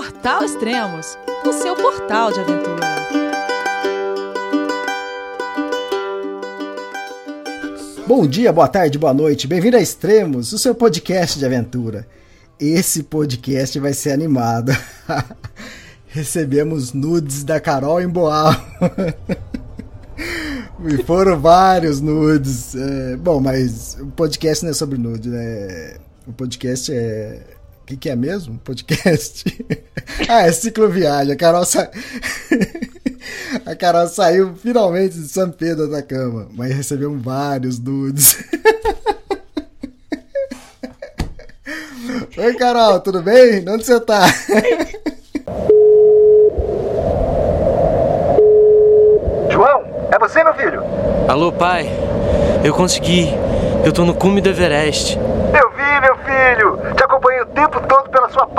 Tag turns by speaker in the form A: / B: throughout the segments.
A: Portal Extremos, o seu portal de aventura.
B: Bom dia, boa tarde, boa noite. Bem-vindo a Extremos, o seu podcast de aventura. Esse podcast vai ser animado. Recebemos nudes da Carol em Boal. e foram vários nudes. É, bom, mas o podcast não é sobre nudes, né? O podcast é. O que, que é mesmo? Podcast? ah, é cicloviagem. A Carol, sa... a Carol saiu finalmente de São Pedro da cama, mas recebemos vários nudes. Oi, Carol, tudo bem? Onde você tá?
C: João, é você, meu filho?
D: Alô, pai. Eu consegui. Eu tô no cume do Everest.
C: Eu vi, meu filho. Te acompanhei o tempo todo pela sua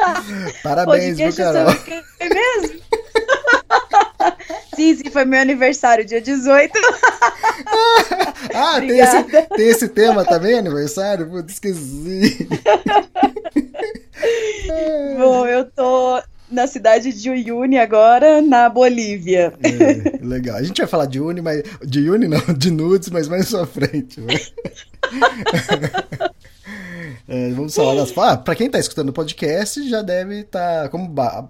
B: Parabéns, viu, Carol?
E: É mesmo? sim, sim, foi meu aniversário, dia 18.
B: ah, tem esse, tem esse, tema também, aniversário? Putz, esqueci.
E: Bom, eu tô na cidade de Uyuni agora, na Bolívia.
B: É, legal. A gente vai falar de Uni, mas de Uni não, de nudes, mas mais à frente. Né? É, vamos falar das. Ah, pra quem tá escutando o podcast, já deve estar. Tá, como ba...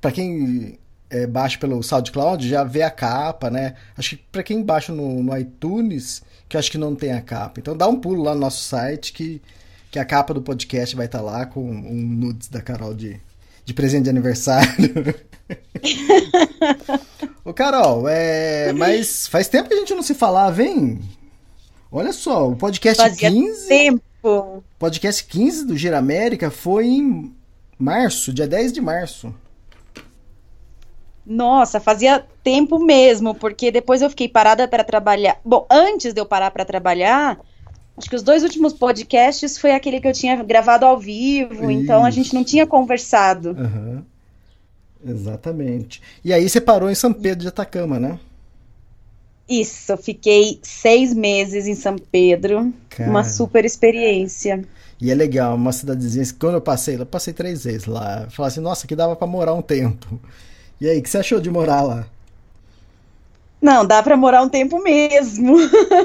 B: Pra quem é, baixa pelo SoundCloud, já vê a capa, né? Acho que pra quem baixa no, no iTunes, que eu acho que não tem a capa. Então dá um pulo lá no nosso site que, que a capa do podcast vai estar tá lá com um nudes da Carol de, de presente de aniversário. Ô, Carol, é, mas faz tempo que a gente não se falava, vem. Olha só, o podcast
E: Fazia
B: 15.
E: tempo.
B: Podcast 15 do Gira América foi em março, dia 10 de março.
E: Nossa, fazia tempo mesmo, porque depois eu fiquei parada para trabalhar. Bom, antes de eu parar para trabalhar, acho que os dois últimos podcasts foi aquele que eu tinha gravado ao vivo, Isso. então a gente não tinha conversado.
B: Uhum. Exatamente. E aí você parou em São Pedro de Atacama, né?
E: Isso, fiquei seis meses em São Pedro. Cara. Uma super experiência.
B: E é legal, uma cidadezinha. Quando eu passei, eu passei três vezes lá. Falei assim, nossa, que dava para morar um tempo. E aí, o que você achou de morar lá?
E: Não, dá para morar um tempo mesmo.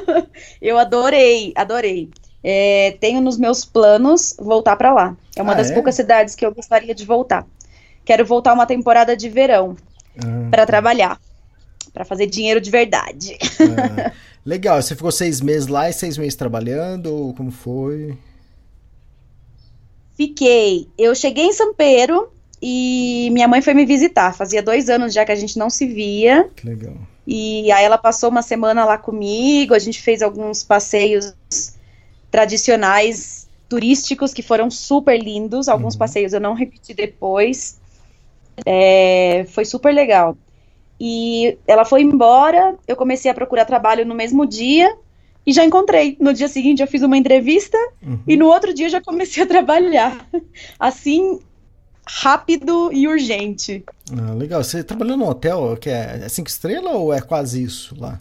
E: eu adorei, adorei. É, tenho nos meus planos voltar para lá. É uma ah, das é? poucas cidades que eu gostaria de voltar. Quero voltar uma temporada de verão ah, para tá. trabalhar para fazer dinheiro de verdade.
B: É. Legal, você ficou seis meses lá e seis meses trabalhando, ou como foi?
E: Fiquei. Eu cheguei em São Pedro e minha mãe foi me visitar. Fazia dois anos já que a gente não se via.
B: Que legal.
E: E aí ela passou uma semana lá comigo, a gente fez alguns passeios tradicionais turísticos que foram super lindos. Alguns uhum. passeios eu não repeti depois. É, foi super legal. E ela foi embora, eu comecei a procurar trabalho no mesmo dia e já encontrei. No dia seguinte eu fiz uma entrevista uhum. e no outro dia já comecei a trabalhar. Assim, rápido e urgente.
B: Ah, legal. Você trabalhou num hotel que é, é cinco estrelas ou é quase isso lá?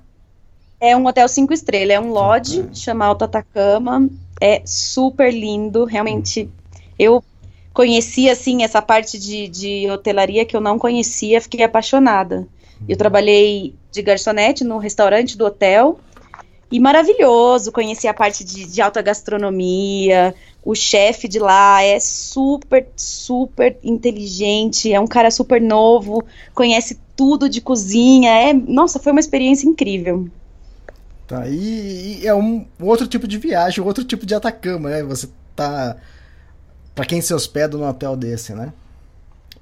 E: É um hotel cinco estrelas, é um lodge, uhum. chama Alto Atacama. É super lindo, realmente. Uhum. Eu conheci, assim, essa parte de, de hotelaria que eu não conhecia, fiquei apaixonada. Eu trabalhei de garçonete no restaurante do hotel e maravilhoso. Conheci a parte de, de alta gastronomia. O chefe de lá é super, super inteligente. É um cara super novo. Conhece tudo de cozinha. É, nossa, foi uma experiência incrível.
B: Tá, e, e é um, outro tipo de viagem, outro tipo de Atacama, né? Você tá. Pra quem se hospeda num hotel desse, né?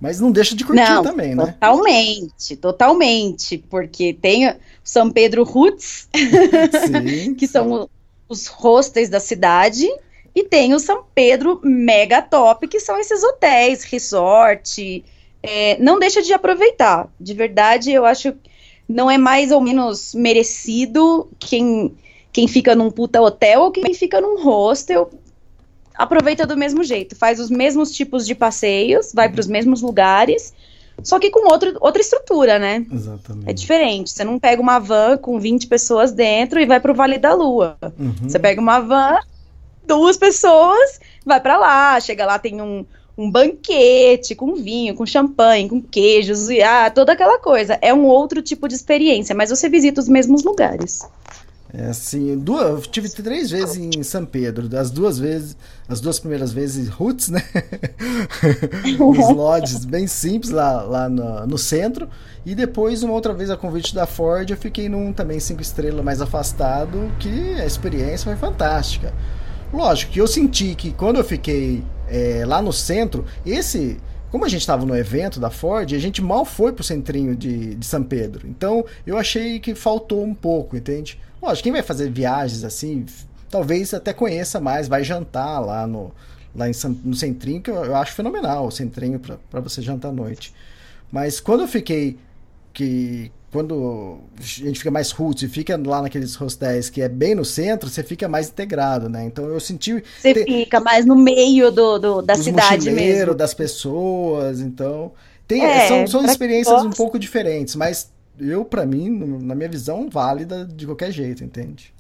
B: Mas não deixa de curtir
E: não,
B: também, né?
E: Totalmente, totalmente. Porque tem São Pedro Roots, que são os hostels da cidade, e tem o São Pedro Mega Top, que são esses hotéis, resort, é, não deixa de aproveitar. De verdade, eu acho não é mais ou menos merecido quem, quem fica num puta hotel ou quem fica num hostel. Aproveita do mesmo jeito, faz os mesmos tipos de passeios, vai para os mesmos lugares, só que com outro, outra estrutura, né?
B: Exatamente.
E: É diferente. Você não pega uma van com 20 pessoas dentro e vai para o Vale da Lua.
B: Uhum.
E: Você pega uma van, duas pessoas, vai para lá, chega lá, tem um, um banquete com vinho, com champanhe, com queijos, e ah, toda aquela coisa. É um outro tipo de experiência, mas você visita os mesmos lugares.
B: É assim, duas, eu tive três vezes em São Pedro, das duas vezes, as duas primeiras vezes roots, né? Os lodges bem simples lá, lá no, no, centro. E depois, uma outra vez, a convite da Ford, eu fiquei num também cinco estrelas mais afastado, que a experiência foi fantástica. Lógico que eu senti que quando eu fiquei é, lá no centro, esse como a gente estava no evento da Ford, a gente mal foi pro centrinho de, de São Pedro. Então eu achei que faltou um pouco, entende? Lógico, quem vai fazer viagens assim, talvez até conheça mais, vai jantar lá no, lá em, no centrinho, que eu, eu acho fenomenal o centrinho para você jantar à noite. Mas quando eu fiquei que quando a gente fica mais roots e fica lá naqueles hostéis que é bem no centro, você fica mais integrado, né? Então eu senti.
E: Você te... fica mais no meio do, do da cidade mesmo.
B: das pessoas, então. Tem, é, são são experiências um pouco diferentes, mas eu, para mim, na minha visão, válida de qualquer jeito, entende?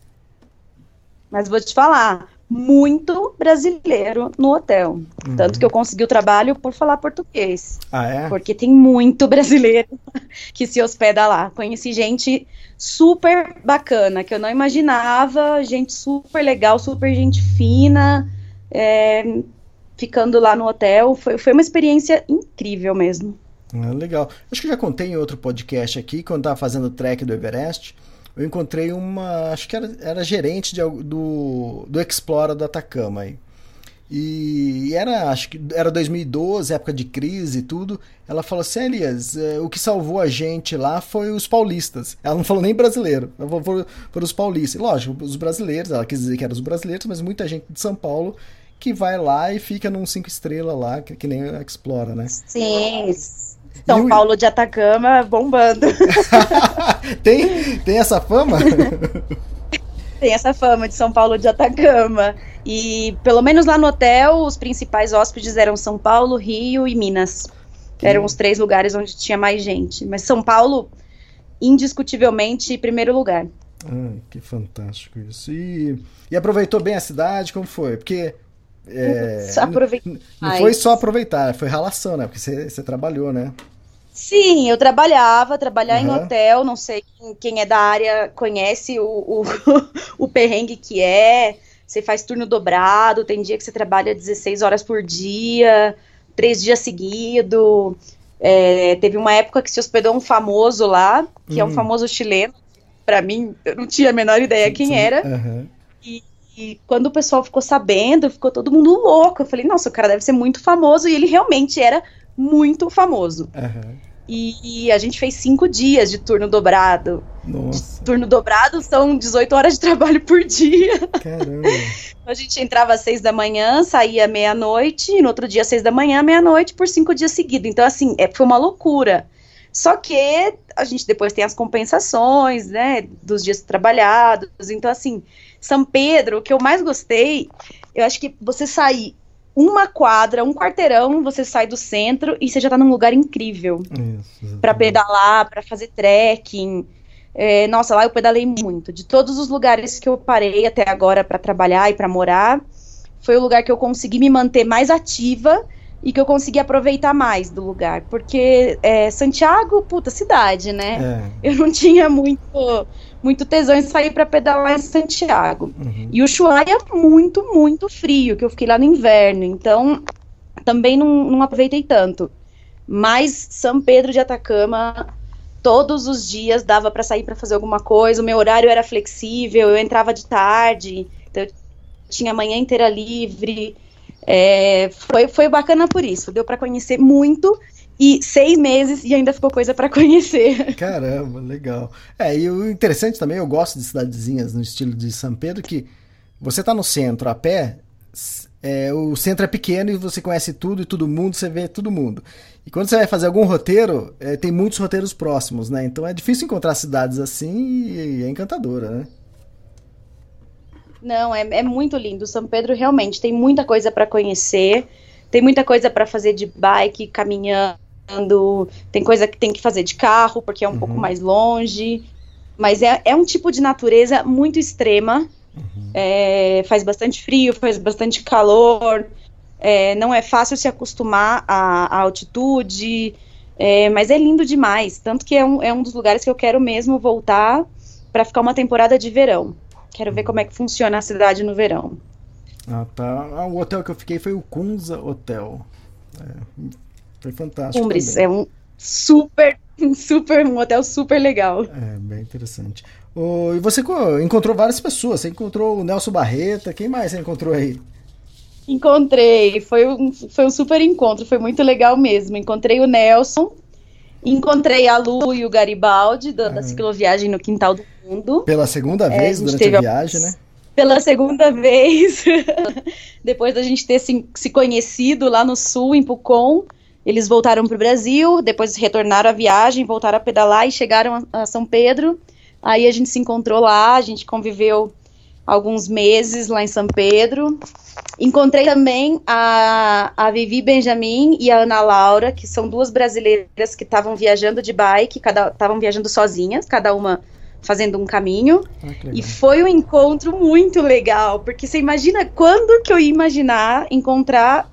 E: Mas vou te falar, muito brasileiro no hotel. Uhum. Tanto que eu consegui o trabalho por falar português.
B: Ah, é?
E: Porque tem muito brasileiro que se hospeda lá. Conheci gente super bacana, que eu não imaginava, gente super legal, super gente fina, é, ficando lá no hotel. Foi, foi uma experiência incrível mesmo.
B: Ah, legal. Acho que já contei em outro podcast aqui, quando estava fazendo o trek do Everest, eu encontrei uma. Acho que era, era gerente de, do, do Explora do Atacama aí. E era, acho que era 2012, época de crise e tudo. Ela falou assim: Elias, é, o que salvou a gente lá foi os paulistas. Ela não falou nem brasileiro, foram, foram os paulistas. Lógico, os brasileiros, ela quis dizer que eram os brasileiros, mas muita gente de São Paulo que vai lá e fica num cinco estrelas lá, que, que nem Explora, né?
E: Sim, são Paulo de Atacama bombando.
B: tem, tem essa fama?
E: tem essa fama de São Paulo de Atacama. E pelo menos lá no hotel, os principais hóspedes eram São Paulo, Rio e Minas. Que... Eram os três lugares onde tinha mais gente. Mas São Paulo, indiscutivelmente, primeiro lugar.
B: Que fantástico isso. E, e aproveitou bem a cidade? Como foi? Porque é,
E: não,
B: não foi só aproveitar, foi relação, né? Porque você, você trabalhou, né?
E: Sim, eu trabalhava, trabalhar uhum. em hotel, não sei quem, quem, é da área conhece o, o, o perrengue que é. Você faz turno dobrado, tem dia que você trabalha 16 horas por dia, três dias seguidos. É, teve uma época que se hospedou um famoso lá, que uhum. é um hum. famoso chileno. Para mim, eu não tinha a menor ideia sim, quem sim. era.
B: Uhum.
E: E e quando o pessoal ficou sabendo, ficou todo mundo louco. Eu falei, nossa, o cara deve ser muito famoso. E ele realmente era muito famoso.
B: Uhum.
E: E, e, a gente fez cinco dias de turno dobrado.
B: Nossa.
E: De turno dobrado são 18 horas de trabalho por dia.
B: Caramba.
E: a gente entrava às seis da manhã, saía meia-noite, e no outro dia, às seis da manhã, meia-noite, por cinco dias seguidos. Então, assim, é, foi uma loucura. Só que a gente depois tem as compensações, né, dos dias trabalhados. Então, assim, são Pedro, o que eu mais gostei, eu acho que você sair uma quadra, um quarteirão, você sai do centro e você já tá num lugar incrível. para pedalar, para fazer trekking. É, nossa, lá eu pedalei muito. De todos os lugares que eu parei até agora para trabalhar e para morar, foi o lugar que eu consegui me manter mais ativa e que eu consegui aproveitar mais do lugar. Porque é, Santiago, puta, cidade, né?
B: É.
E: Eu não tinha muito muito tesão em sair para pedalar em Santiago.
B: Uhum.
E: E o Ushuaia é muito, muito frio, que eu fiquei lá no inverno, então também não, não aproveitei tanto. Mas São Pedro de Atacama, todos os dias dava para sair para fazer alguma coisa, o meu horário era flexível, eu entrava de tarde, então eu tinha a manhã inteira livre. É, foi, foi bacana por isso, deu para conhecer muito e seis meses e ainda ficou coisa para conhecer.
B: Caramba, legal. É, e o interessante também, eu gosto de cidadezinhas no estilo de São Pedro, que você tá no centro a pé, é, o centro é pequeno e você conhece tudo e todo mundo, você vê todo mundo. E quando você vai fazer algum roteiro, é, tem muitos roteiros próximos, né? Então é difícil encontrar cidades assim e é encantadora, né?
E: Não, é, é muito lindo. São Pedro realmente tem muita coisa para conhecer, tem muita coisa para fazer de bike, caminhando, tem coisa que tem que fazer de carro, porque é um uhum. pouco mais longe. Mas é, é um tipo de natureza muito extrema. Uhum. É, faz bastante frio, faz bastante calor. É, não é fácil se acostumar à, à altitude, é, mas é lindo demais. Tanto que é um, é um dos lugares que eu quero mesmo voltar para ficar uma temporada de verão. Quero ver como é que funciona a cidade no verão.
B: Ah, tá. Ah, o hotel que eu fiquei foi o Kunza Hotel. É, foi fantástico.
E: Cumbres, é um super, super, um hotel super legal.
B: É, bem interessante. Oh, e você encontrou várias pessoas. Você encontrou o Nelson Barreta. Quem mais você encontrou aí?
E: Encontrei. Foi um, foi um super encontro. Foi muito legal mesmo. Encontrei o Nelson. Encontrei a Lu e o Garibaldi da, ah. da cicloviagem no Quintal do Mundo.
B: Pela segunda é, vez a durante a viagem, né?
E: Pela segunda vez. Depois da gente ter se, se conhecido lá no sul, em Pucon. Eles voltaram para o Brasil, depois retornaram à viagem, voltaram a pedalar e chegaram a, a São Pedro. Aí a gente se encontrou lá, a gente conviveu alguns meses lá em São Pedro. Encontrei também a, a Vivi Benjamin e a Ana Laura, que são duas brasileiras que estavam viajando de bike, estavam viajando sozinhas, cada uma fazendo um caminho. Ah, e foi um encontro muito legal, porque você imagina quando que eu ia imaginar encontrar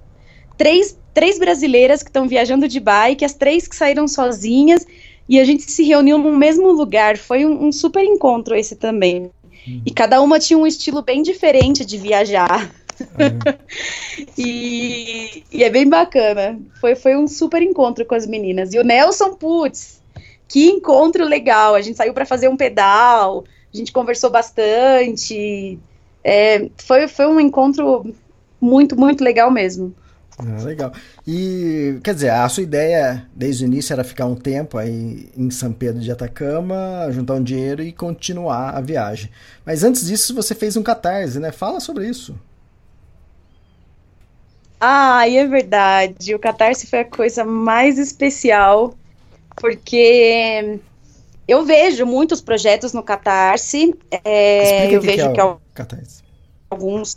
E: três, três brasileiras que estão viajando de bike, as três que saíram sozinhas e a gente se reuniu no mesmo lugar. Foi um, um super encontro esse também. Uhum. E cada uma tinha um estilo bem diferente de viajar. Uhum. e, e, é bem bacana. Foi, foi um super encontro com as meninas. E o Nelson, putz, que encontro legal. A gente saiu para fazer um pedal, a gente conversou bastante. É, foi, foi um encontro muito, muito legal mesmo.
B: Ah, legal. E, quer dizer, a sua ideia desde o início era ficar um tempo aí em São Pedro de Atacama, juntar um dinheiro e continuar a viagem. Mas antes disso, você fez um catarse, né? Fala sobre isso.
E: Ah, é verdade. O catarse foi a coisa mais especial, porque eu vejo muitos projetos no catarse. É, eu vejo que, é o que
B: catarse.
E: alguns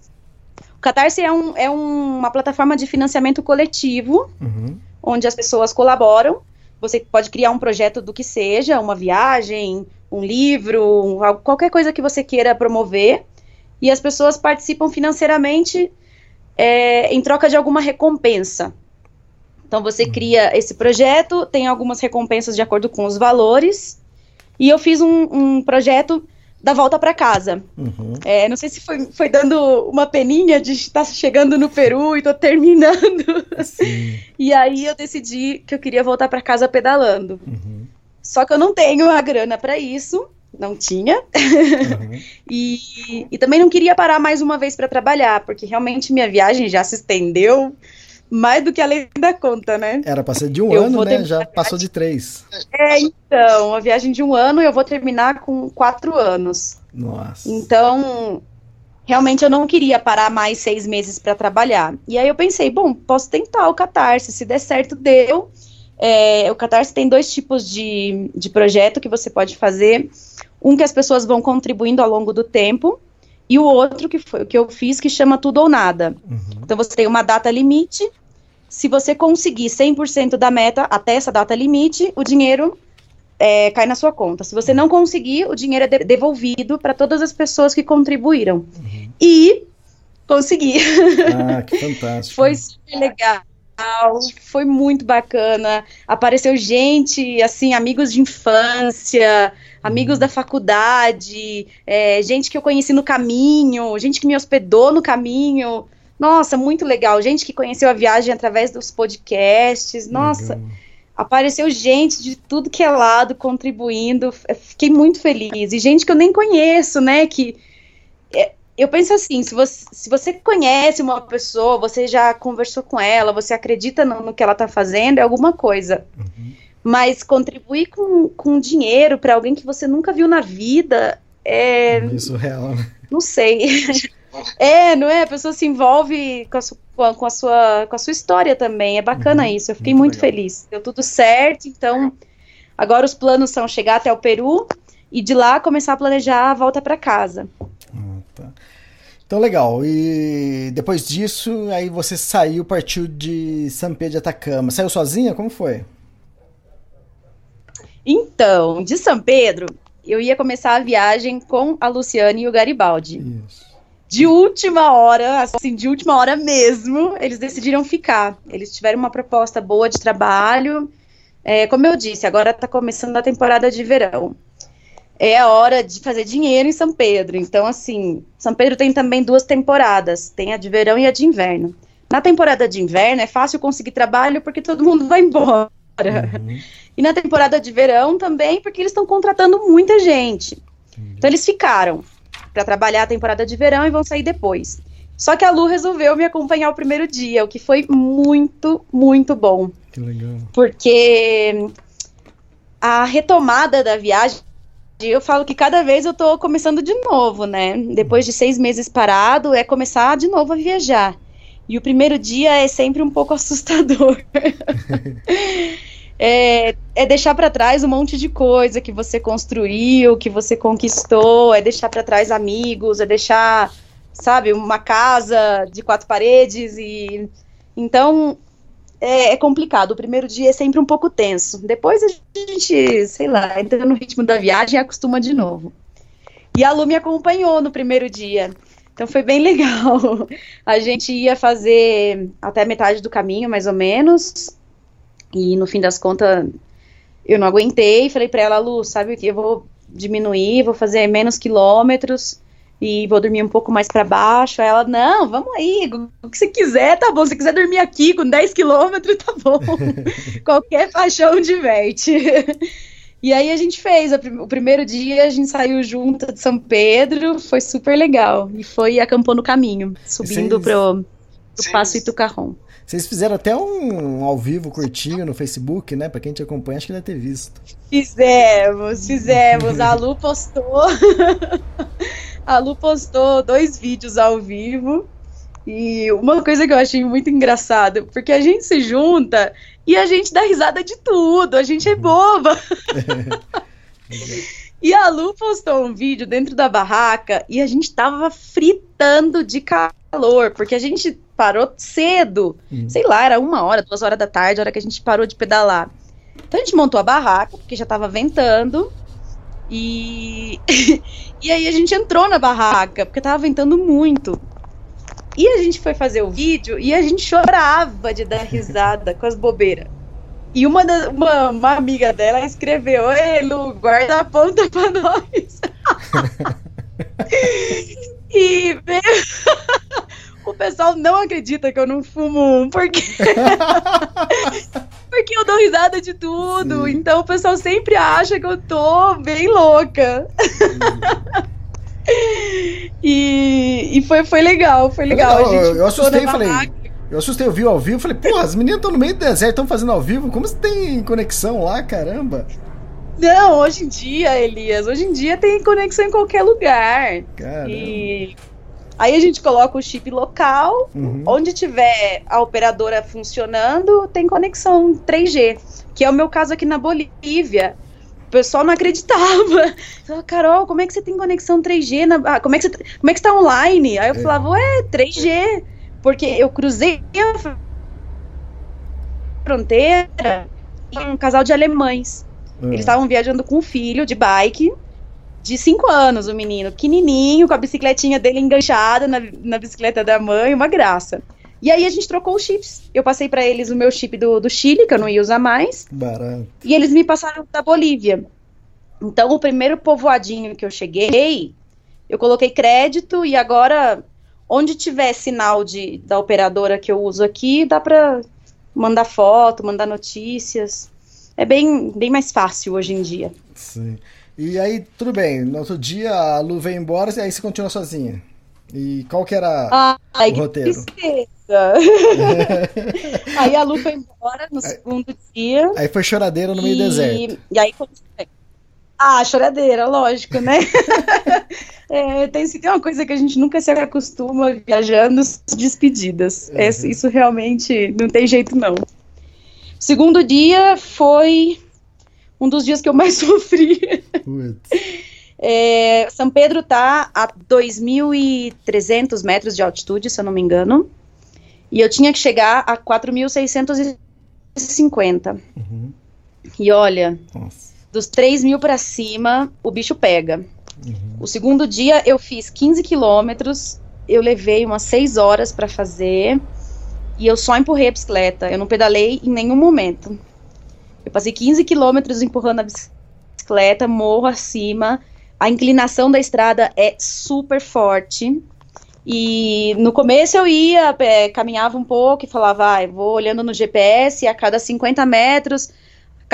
E: Catarse é, um, é um, uma plataforma de financiamento coletivo, uhum. onde as pessoas colaboram. Você pode criar um projeto do que seja, uma viagem, um livro, um, qualquer coisa que você queira promover, e as pessoas participam financeiramente é, em troca de alguma recompensa. Então você uhum. cria esse projeto, tem algumas recompensas de acordo com os valores, e eu fiz um, um projeto da volta para casa. Uhum. É, não sei se foi, foi dando uma peninha de estar chegando no Peru e tô terminando. Sim. e aí eu decidi que eu queria voltar para casa pedalando. Uhum. Só que eu não tenho a grana para isso, não tinha. Uhum. e, e também não queria parar mais uma vez para trabalhar, porque realmente minha viagem já se estendeu mais do que além da conta, né?
B: Era para ser de um eu ano, né? Já passou de três.
E: É, então, a viagem de um ano eu vou terminar com quatro anos.
B: Nossa.
E: Então, realmente eu não queria parar mais seis meses para trabalhar. E aí eu pensei, bom, posso tentar o Catarse, se der certo, deu. É, o Catarse tem dois tipos de, de projeto que você pode fazer. Um que as pessoas vão contribuindo ao longo do tempo, e o outro que foi o que eu fiz que chama tudo ou nada. Uhum. Então você tem uma data limite se você conseguir 100% da meta até essa data limite, o dinheiro é, cai na sua conta. Se você não conseguir, o dinheiro é de devolvido para todas as pessoas que contribuíram. Uhum. E consegui.
B: Ah, que fantástico.
E: Foi super legal. Foi muito bacana. Apareceu gente, assim, amigos de infância, amigos da faculdade, é, gente que eu conheci no caminho, gente que me hospedou no caminho. Nossa, muito legal. Gente que conheceu a viagem através dos podcasts. Nossa, legal. apareceu gente de tudo que é lado contribuindo. Fiquei muito feliz. E gente que eu nem conheço, né? Que é, eu penso assim: se você, se você conhece uma pessoa, você já conversou com ela, você acredita no, no que ela está fazendo, é alguma coisa. Uhum. Mas contribuir com, com dinheiro para alguém que você nunca viu na vida é.
B: Isso real, né?
E: Não sei. É, não é? A pessoa se envolve com a, su- com a, sua, com a sua história também. É bacana isso. Eu fiquei
B: muito
E: muito, feliz. Deu tudo certo. Então, agora os planos são chegar até o Peru e de lá começar a planejar a volta para casa.
B: Então, legal. E depois disso, aí você saiu, partiu de São Pedro de Atacama. Saiu sozinha? Como foi?
E: Então, de São Pedro, eu ia começar a viagem com a Luciane e o Garibaldi.
B: Isso.
E: De última hora, assim, de última hora mesmo, eles decidiram ficar. Eles tiveram uma proposta boa de trabalho. É, como eu disse, agora está começando a temporada de verão. É a hora de fazer dinheiro em São Pedro. Então, assim, São Pedro tem também duas temporadas: tem a de verão e a de inverno. Na temporada de inverno é fácil conseguir trabalho porque todo mundo vai embora. E na temporada de verão também, porque eles estão contratando muita gente. Então eles ficaram para trabalhar a temporada de verão e vão sair depois. Só que a Lu resolveu me acompanhar o primeiro dia, o que foi muito, muito bom.
B: Que legal.
E: Porque a retomada da viagem, eu falo que cada vez eu tô começando de novo, né? Depois de seis meses parado, é começar de novo a viajar. E o primeiro dia é sempre um pouco assustador. é, é deixar para trás um monte de coisa que você construiu, que você conquistou, é deixar para trás amigos, é deixar, sabe, uma casa de quatro paredes e então é, é complicado. O primeiro dia é sempre um pouco tenso. Depois a gente, sei lá, entra no ritmo da viagem e acostuma de novo. E a Lu me acompanhou no primeiro dia. Então foi bem legal. A gente ia fazer até metade do caminho, mais ou menos. E no fim das contas, eu não aguentei. Falei pra ela, Lu, sabe o que? Eu vou diminuir, vou fazer menos quilômetros e vou dormir um pouco mais para baixo. Aí ela, não, vamos aí, o que você quiser, tá bom. Se você quiser dormir aqui com 10 quilômetros, tá bom. Qualquer paixão diverte. E aí a gente fez, o primeiro dia a gente saiu junto de São Pedro, foi super legal. E foi acampou no caminho, subindo
B: Vocês-
E: pro, pro Passo Itucarrom.
B: Vocês fizeram até um ao vivo curtinho no Facebook, né? Pra quem te acompanha, acho que deve ter visto.
E: Fizemos, fizemos. A Lu postou. A Lu postou dois vídeos ao vivo. E uma coisa que eu achei muito engraçada, porque a gente se junta e a gente dá risada de tudo, a gente é boba. E a Lu postou um vídeo dentro da barraca e a gente tava fritando de calor, porque a gente parou cedo.
B: Uhum.
E: Sei lá, era uma hora, duas horas da tarde, a hora que a gente parou de pedalar. Então a gente montou a barraca, porque já tava ventando. E, e aí a gente entrou na barraca, porque tava ventando muito. E a gente foi fazer o vídeo e a gente chorava de dar risada com as bobeiras. E uma, da- uma, uma amiga dela escreveu: Ei, Lu, guarda a ponta pra nós. e meu, o pessoal não acredita que eu não fumo um, porque. porque eu dou risada de tudo.
B: Sim.
E: Então o pessoal sempre acha que eu tô bem louca. e e foi, foi legal, foi legal. A gente
B: eu- eu assustei e falei. Eu assustei, eu vi ao vivo, falei, porra, as meninas estão no meio do deserto, estão fazendo ao vivo, como você tem conexão lá, caramba?
E: Não, hoje em dia, Elias, hoje em dia tem conexão em qualquer lugar.
B: Caramba.
E: E aí a gente coloca o chip local,
B: Uhum.
E: onde tiver a operadora funcionando, tem conexão 3G, que é o meu caso aqui na Bolívia. O pessoal não acreditava. Falava, Carol, como é que você tem conexão 3G? Na... ah, como, é que você... como é que você tá online? Aí eu
B: É.
E: falava, ué, 3G. Porque eu cruzei a fronteira e um casal de alemães.
B: Ah.
E: Eles estavam viajando com um filho de bike, de 5 anos, o menino, pequenininho, com a bicicletinha dele enganchada na, na bicicleta da mãe, uma graça. E aí a gente trocou os chips. Eu passei pra eles o meu chip do, do Chile, que eu não ia usar mais,
B: Barato.
E: e eles me passaram da Bolívia. Então, o primeiro povoadinho que eu cheguei, eu coloquei crédito e agora, onde tiver sinal de, da operadora que eu uso aqui, dá pra mandar foto, mandar notícias. É bem, bem mais fácil hoje em dia.
B: Sim. E aí, tudo bem, no outro dia a Lu veio embora e aí você continua sozinha. E qual que era
E: Ai,
B: o
E: que
B: roteiro?
E: tristeza. aí a Lu foi embora no segundo dia.
B: Aí foi choradeira no meio do deserto.
E: E aí, Ah, choradeira, lógico, né? é, tem, tem uma coisa que a gente nunca se acostuma viajando, despedidas. É, isso realmente não tem jeito, não. Segundo dia foi um dos dias que eu mais sofri. É, São Pedro está a 2.300 metros de altitude, se eu não me engano, e eu tinha que chegar a 4.650. Uhum. E olha, Nossa. dos 3 mil para cima, o bicho pega. Uhum. O segundo dia eu fiz 15 quilômetros, eu levei umas 6 horas para fazer, e eu só empurrei a bicicleta, eu não pedalei em nenhum momento. Eu passei 15 quilômetros empurrando a bicicleta, morro acima, a inclinação da estrada é super forte. E no começo eu ia, é, caminhava um pouco e falava, ah, vou olhando no GPS, a cada 50 metros,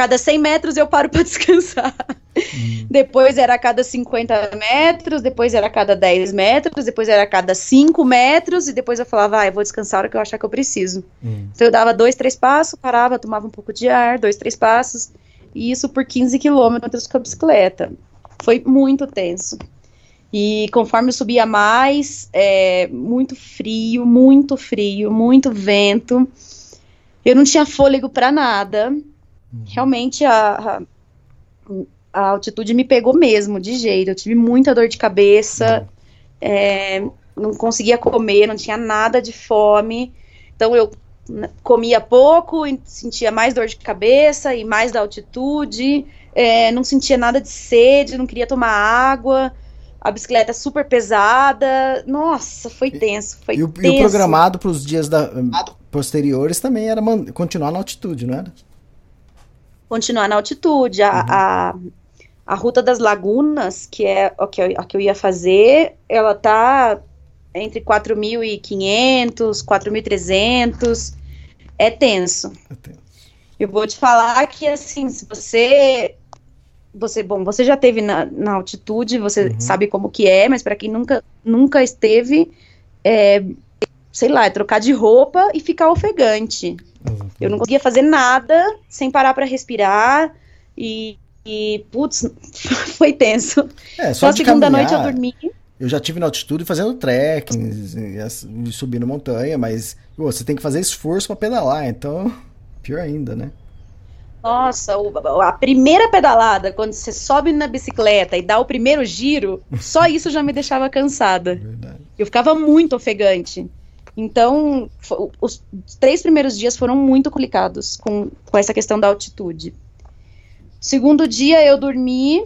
E: cada 100 metros eu paro para descansar. Uhum. Depois era a cada 50 metros, depois era a cada 10 metros, depois era a cada 5 metros, e depois eu falava, ah, eu vou descansar a hora que eu achar que eu preciso. Uhum. Então eu dava dois, três passos, parava, tomava um pouco de ar, dois, três passos, e isso por 15 quilômetros com a bicicleta. Foi muito tenso. E conforme eu subia mais, é, muito frio, muito frio, muito vento. Eu não tinha fôlego para nada. Uhum. Realmente a, a, a, altitude me pegou mesmo, de jeito. Eu tive muita dor de cabeça, é, não conseguia comer, não tinha nada de fome. Então eu comia pouco, sentia mais dor de cabeça e mais da altitude é, não sentia nada de sede, não queria tomar água, a bicicleta super pesada. Nossa, foi tenso, foi
B: e o,
E: tenso.
B: E o programado para os dias da, posteriores também era continuar na altitude, não era?
E: Continuar na altitude. A, uhum. a, a Ruta das Lagunas, que é a que, eu, a que eu ia fazer, ela tá entre 4.500, 4.300. É tenso. É tenso. Eu vou te falar que, assim, se você você, bom, você já teve na, na altitude, você uhum. sabe como que é, mas para quem nunca, nunca esteve, é, sei lá, é trocar de roupa e ficar ofegante. Eu não conseguia fazer nada sem parar para respirar e, e, putz, foi tenso.
B: É, só, só a segunda caminhar, noite eu dormi. Eu já tive na altitude fazendo trekking subindo montanha, mas pô, você tem que fazer esforço para pedalar, então pior ainda, né?
E: Nossa, a primeira pedalada, quando você sobe na bicicleta e dá o primeiro giro, só isso já me deixava cansada. Verdade. Eu ficava muito ofegante. Então, os três primeiros dias foram muito complicados com, com essa questão da altitude. Segundo dia eu dormi.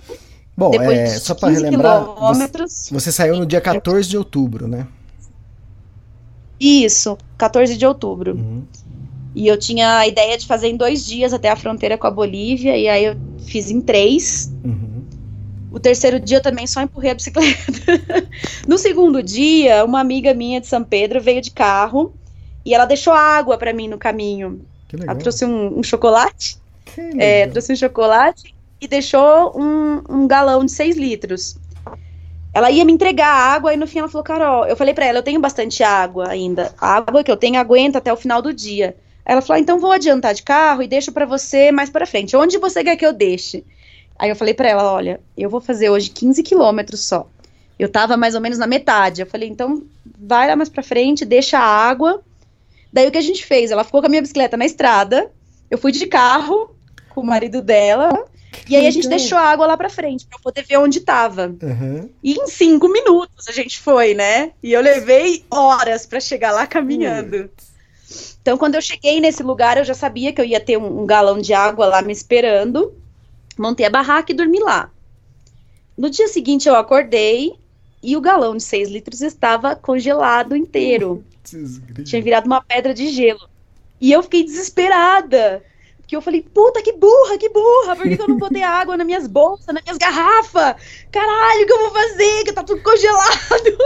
B: Bom, depois é, só para relembrar, você, você saiu no dia 14 de outubro, né?
E: Isso, 14 de outubro. Uhum. E eu tinha a ideia de fazer em dois dias até a fronteira com a Bolívia, e aí eu fiz em três. Uhum. O terceiro dia eu também só empurrei a bicicleta. no segundo dia, uma amiga minha de São Pedro veio de carro e ela deixou água para mim no caminho. Ela trouxe um, um chocolate. É, trouxe um chocolate e deixou um, um galão de seis litros. Ela ia me entregar água e no fim ela falou, Carol, eu falei para ela, eu tenho bastante água ainda. A água que eu tenho aguenta até o final do dia. Ela falou: ah, então vou adiantar de carro e deixo para você mais para frente. Onde você quer que eu deixe? Aí eu falei para ela: olha, eu vou fazer hoje 15 quilômetros só. Eu tava mais ou menos na metade. Eu falei: então vai lá mais para frente, deixa a água. Daí o que a gente fez? Ela ficou com a minha bicicleta na estrada. Eu fui de carro com o marido dela. E aí a gente deixou a água lá pra frente, pra eu poder ver onde tava. Uhum. E em cinco minutos a gente foi, né? E eu levei horas para chegar lá caminhando. Uhum. Então, quando eu cheguei nesse lugar, eu já sabia que eu ia ter um, um galão de água lá me esperando. Montei a barraca e dormi lá. No dia seguinte, eu acordei e o galão de 6 litros estava congelado inteiro. Tinha virado uma pedra de gelo. E eu fiquei desesperada. Que eu falei, puta, que burra, que burra, por que, que eu não botei água nas minhas bolsas, nas minhas garrafas? Caralho, o que eu vou fazer? Que tá tudo congelado.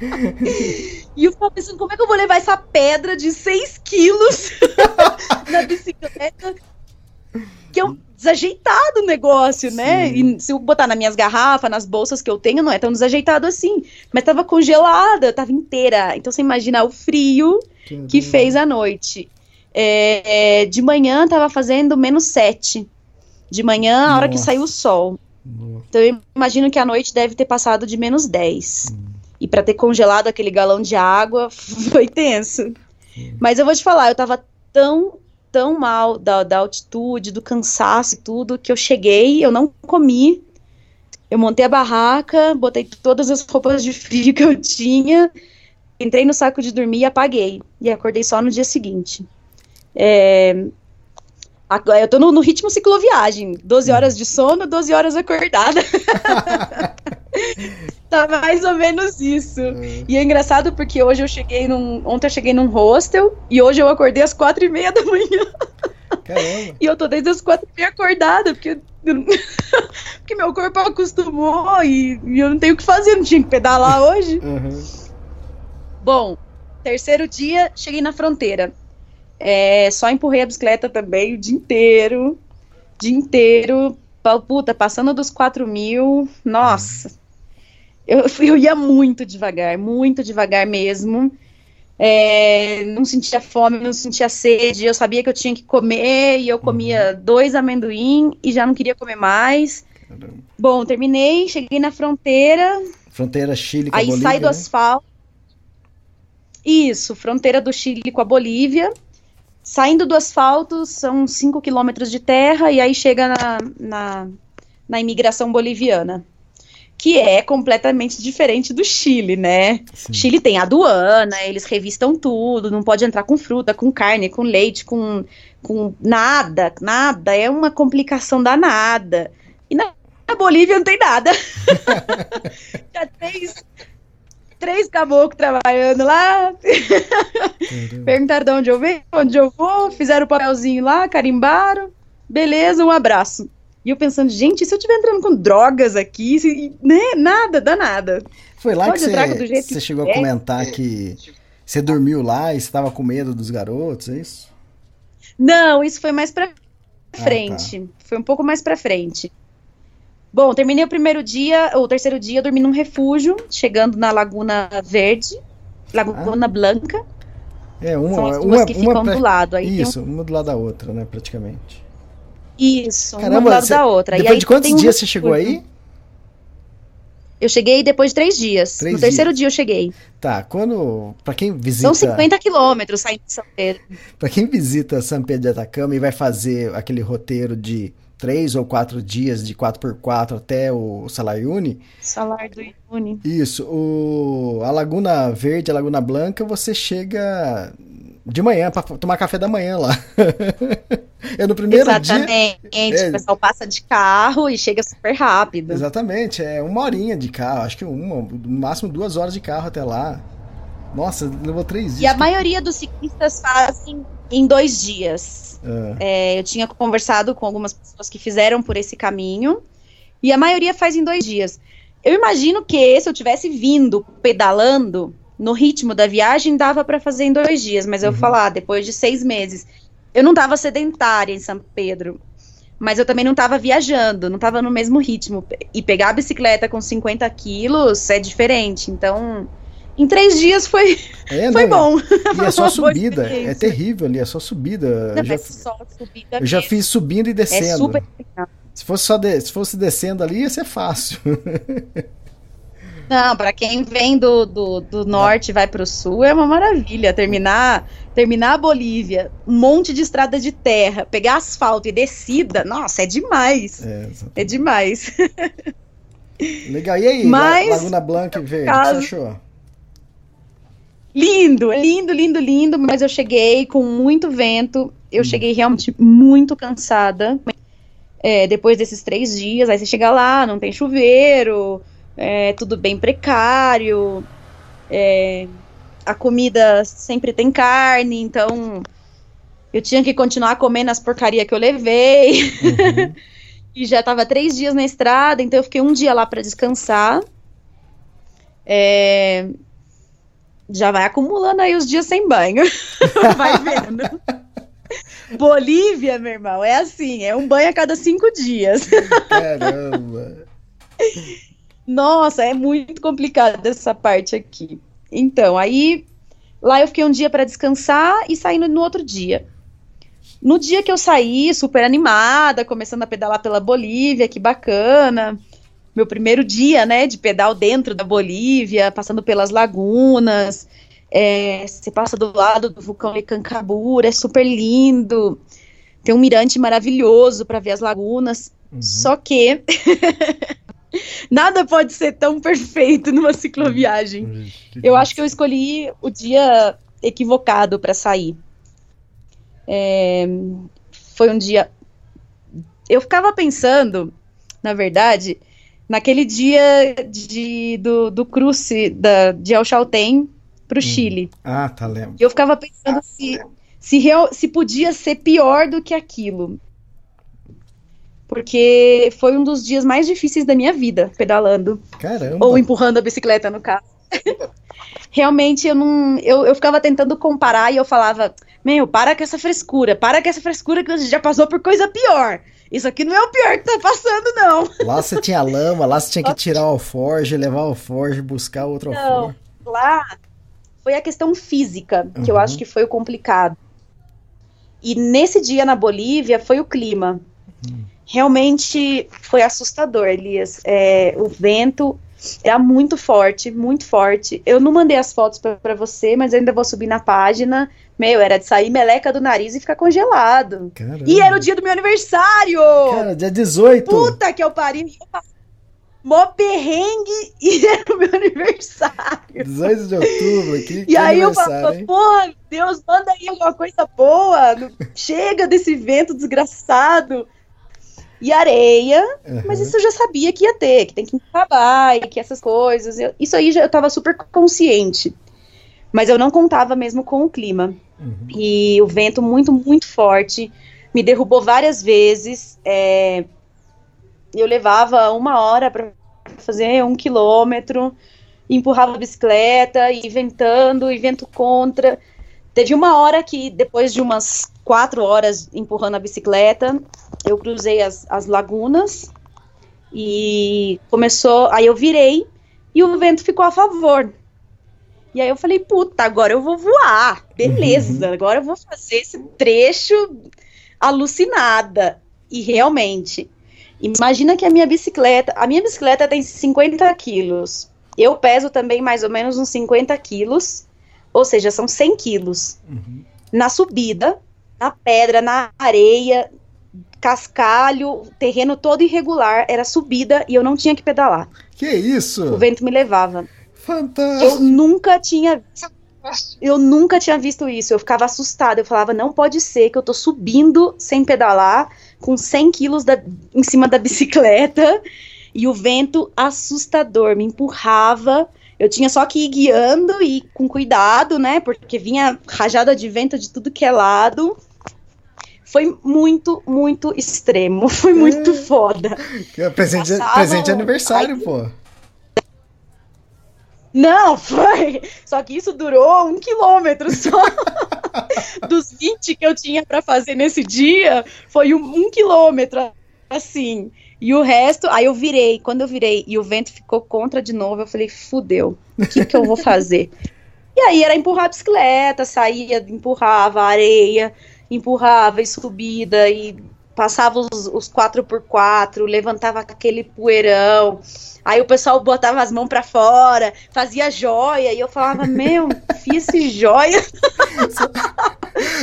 E: e eu ficava pensando, como é que eu vou levar essa pedra de 6 quilos na bicicleta? Que é um desajeitado o negócio, né? E se eu botar nas minhas garrafas, nas bolsas que eu tenho, não é tão desajeitado assim. Mas tava congelada, tava inteira. Então você imagina o frio que fez a noite. É, de manhã tava fazendo menos 7. De manhã, a hora que saiu o sol. Então eu imagino que a noite deve ter passado de menos 10. E para ter congelado aquele galão de água foi tenso. Mas eu vou te falar, eu tava tão, tão mal da, da altitude, do cansaço e tudo, que eu cheguei, eu não comi. Eu montei a barraca, botei todas as roupas de frio que eu tinha, entrei no saco de dormir e apaguei. E acordei só no dia seguinte. É, Agora, eu tô no, no, ritmo cicloviagem. 12 horas de sono, 12 horas acordada. tá mais ou menos isso. Uhum. E é engraçado porque hoje eu cheguei num. Ontem eu cheguei num hostel e hoje eu acordei às quatro e meia da manhã. Caramba. E eu tô desde as quatro e meia acordada, porque, porque meu corpo acostumou e, e, eu não tenho o que fazer, não tinha que pedalar hoje. Uhum. Bom, terceiro dia, cheguei na fronteira. É, só empurrei a bicicleta também o dia inteiro. Dia inteiro. Puta, passando dos 4 mil. Nossa. Eu, eu ia muito devagar, muito devagar mesmo. É, não sentia fome, não sentia sede. Eu sabia que eu tinha que comer e eu comia uhum. dois amendoim e já não queria comer mais. Caramba. Bom, terminei, cheguei na fronteira.
B: Fronteira Chile com
E: Aí
B: a Bolívia,
E: sai do
B: né?
E: asfalto. Isso, fronteira do Chile com a Bolívia. Saindo do asfalto, são 5 quilômetros de terra, e aí chega na, na, na, imigração boliviana, que é completamente diferente do Chile, né? Sim. Chile tem aduana, eles revistam tudo, não pode entrar com fruta, com carne, com leite, com, com nada, nada, é uma complicação danada. E na, na Bolívia não tem nada. Já tem três caboclos trabalhando lá. Perguntaram de onde eu venho, onde eu vou, fizeram o papelzinho lá, carimbaram. Beleza, um abraço. E eu pensando, gente, se eu estiver entrando com drogas aqui, se, né? Nada, dá nada.
B: Foi lá Pode que você, chegou a comentar que você dormiu lá e estava com medo dos garotos, é isso?
E: Não, isso foi mais pra frente. Ah, tá. Foi um pouco mais pra frente. Bom, terminei o primeiro dia, o terceiro dia, dormi num refúgio, chegando na Laguna Verde, Laguna ah. Blanca.
B: É, uma,
E: São as duas
B: uma,
E: que ficam
B: uma,
E: do lado. Aí
B: isso,
E: um...
B: uma do lado da outra, né, praticamente.
E: Isso, Caramba, uma do lado
B: você,
E: da outra.
B: Depois
E: e
B: de quantos dias você chegou aí?
E: Eu cheguei depois de três dias. Três no dias. terceiro dia eu cheguei.
B: Tá, quando. Pra quem visita.
E: São 50 quilômetros saindo de São Pedro.
B: pra quem visita São Pedro de Atacama e vai fazer aquele roteiro de três ou quatro dias de 4x4 até o Salayuni.
E: Salar do Uyuni.
B: Isso. O, a Laguna Verde, a Laguna Blanca, você chega de manhã para tomar café da manhã lá. é no primeiro
E: Exatamente.
B: dia.
E: Exatamente. É, o pessoal passa de carro e chega super rápido.
B: Exatamente. É uma horinha de carro. Acho que uma, no máximo duas horas de carro até lá. Nossa, levou três dias.
E: E a maioria dos ciclistas fazem em dois dias. É. É, eu tinha conversado com algumas pessoas que fizeram por esse caminho e a maioria faz em dois dias. Eu imagino que se eu tivesse vindo pedalando no ritmo da viagem, dava para fazer em dois dias, mas eu vou uhum. falar, depois de seis meses. Eu não estava sedentária em São Pedro, mas eu também não estava viajando, não estava no mesmo ritmo. E pegar a bicicleta com 50 quilos é diferente, então em três dias foi, é, foi não, bom.
B: E é só subida, é terrível ali, é só subida. Não, eu já, é só subida eu já fiz subindo e descendo. É super se fosse só de, se fosse descendo ali, ia ser fácil.
E: Não, para quem vem do, do, do norte e vai para o sul é uma maravilha. Terminar terminar a Bolívia, um monte de estrada de terra, pegar asfalto e descida, nossa, é demais. É, é demais.
B: Legal. E aí, Mas, Laguna Blanca e caso... o que você achou?
E: Lindo, lindo, lindo, lindo, mas eu cheguei com muito vento, eu hum. cheguei realmente muito cansada. É, depois desses três dias, aí você chega lá, não tem chuveiro, é, tudo bem precário, é, a comida sempre tem carne, então eu tinha que continuar comendo as porcarias que eu levei. Uhum. e já tava três dias na estrada, então eu fiquei um dia lá para descansar. É, já vai acumulando aí os dias sem banho. vai vendo. Bolívia, meu irmão, é assim, é um banho a cada cinco dias.
B: Caramba!
E: Nossa, é muito complicado essa parte aqui. Então, aí lá eu fiquei um dia para descansar e saindo no outro dia. No dia que eu saí, super animada, começando a pedalar pela Bolívia, que bacana. Meu primeiro dia, né, de pedal dentro da Bolívia, passando pelas lagunas. É, você passa do lado do vulcão Lecancabura, é super lindo. Tem um mirante maravilhoso para ver as lagunas. Uhum. Só que nada pode ser tão perfeito numa cicloviagem. Eu acho que eu escolhi o dia equivocado para sair. É, foi um dia. Eu ficava pensando, na verdade, naquele dia de, do, do cruce da, de El Chaltén para o hum. Chile.
B: Ah, tá, lembro.
E: Eu ficava pensando se, se, real, se podia ser pior do que aquilo. Porque foi um dos dias mais difíceis da minha vida, pedalando.
B: Caramba!
E: Ou empurrando a bicicleta, no carro. Realmente, eu não. Eu, eu ficava tentando comparar e eu falava: Meu, para com essa frescura, para com essa frescura que você já passou por coisa pior. Isso aqui não é o pior que tá passando, não.
B: Lá você tinha lama, lá você tinha que tirar o alforge, levar o alforge, buscar outro não, alforge.
E: Lá foi a questão física, que uhum. eu acho que foi o complicado. E nesse dia na Bolívia foi o clima. Uhum. Realmente foi assustador, Elias. É, o vento era muito forte, muito forte. Eu não mandei as fotos para você, mas ainda vou subir na página. Meu, era de sair meleca do nariz e ficar congelado. Caramba. E era o dia do meu aniversário!
B: Cara, dia 18!
E: Puta que eu pariu! Mó perrengue e era o meu aniversário.
B: 18 de outubro, aqui.
E: E aí eu falo, pô, Deus, manda aí alguma coisa boa. Chega desse vento desgraçado e areia, uhum. mas isso eu já sabia que ia ter, que tem que acabar e que essas coisas. Eu, isso aí já eu estava super consciente. Mas eu não contava mesmo com o clima. Uhum. E o vento muito, muito forte. Me derrubou várias vezes. É, eu levava uma hora para fazer um quilômetro, empurrava a bicicleta, e ventando, e vento contra. Teve uma hora que, depois de umas quatro horas empurrando a bicicleta, eu cruzei as, as lagunas e começou. Aí eu virei e o vento ficou a favor. E aí eu falei, puta, agora eu vou voar. Beleza, uhum. agora eu vou fazer esse trecho alucinada. E realmente, imagina que a minha bicicleta, a minha bicicleta tem 50 quilos. Eu peso também mais ou menos uns 50 quilos, ou seja, são 100 quilos. Uhum. Na subida, na pedra, na areia, cascalho, terreno todo irregular, era subida e eu não tinha que pedalar.
B: Que isso?
E: O vento me levava.
B: Fantástico.
E: Eu nunca tinha eu nunca tinha visto isso. Eu ficava assustada. Eu falava, não pode ser que eu tô subindo sem pedalar, com 100 quilos da, em cima da bicicleta, e o vento assustador me empurrava. Eu tinha só que ir guiando e com cuidado, né? Porque vinha rajada de vento de tudo que é lado. Foi muito, muito extremo. Foi muito é. foda.
B: Presente, presente de aniversário, Ai, pô.
E: Não, foi. Só que isso durou um quilômetro só. Dos 20 que eu tinha para fazer nesse dia, foi um, um quilômetro, assim. E o resto, aí eu virei. Quando eu virei e o vento ficou contra de novo, eu falei, fudeu, o que, que eu vou fazer? e aí era empurrar a bicicleta, saía, empurrava areia, empurrava e subida, e passava os, os 4x4, levantava aquele poeirão. Aí o pessoal botava as mãos para fora, fazia joia, e eu falava, meu, fiz esse joia.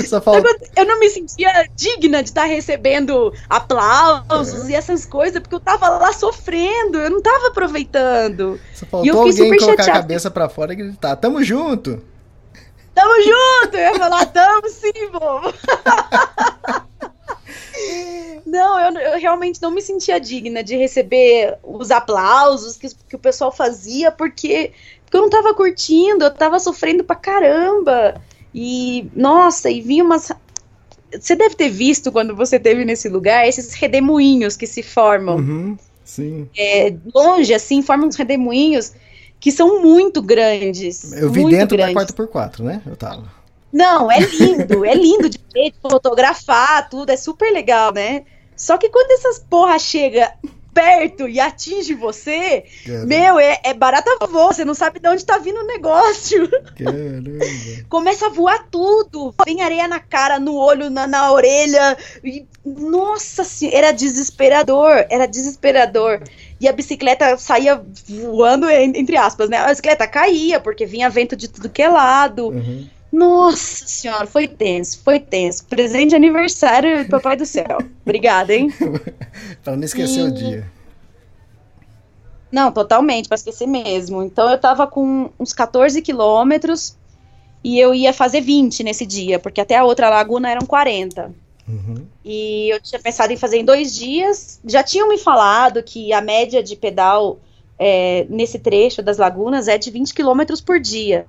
E: Só, só Eu não me sentia digna de estar recebendo aplausos é. e essas coisas, porque eu tava lá sofrendo, eu não tava aproveitando.
B: Só faltou e eu alguém colocar chateada. a cabeça para fora e gritar, tamo junto!
E: Tamo junto! Eu ia falar, tamo sim, bobo! Não, eu, eu, realmente não me sentia digna de receber os aplausos que, que o pessoal fazia, porque, porque eu não tava curtindo, eu tava sofrendo pra caramba. E, nossa, e vinha umas. Você deve ter visto quando você esteve nesse lugar esses redemoinhos que se formam.
B: Uhum, sim.
E: É, longe, assim, formam uns redemoinhos que são muito grandes.
B: Eu vi dentro grandes. da 4x4, né? Eu tava.
E: Não, é lindo, é lindo de ver, de fotografar, tudo, é super legal, né? Só que quando essas porra chega perto e atinge você,
B: Caramba.
E: meu, é, é barata voa, você não sabe de onde tá vindo o negócio. Começa a voar tudo. Vem areia na cara, no olho, na, na orelha. E, nossa senhora, era desesperador. Era desesperador. E a bicicleta saía voando, en- entre aspas, né? A bicicleta caía, porque vinha vento de tudo que é lado.
B: Uhum.
E: Nossa senhora, foi tenso, foi tenso. Presente de aniversário do Papai do Céu. Obrigada, hein?
B: Pra não esquecer o
E: E-
B: dia.
E: Não, totalmente, pra esquecer mesmo. Então eu tava com uns 14 quilômetros e eu ia fazer 20 nesse dia, porque até a outra laguna eram 40.
B: Uhum.
E: E eu tinha pensado em fazer em dois dias. Já tinham me falado que a média de pedal é, nesse trecho das lagunas é de 20 quilômetros por dia.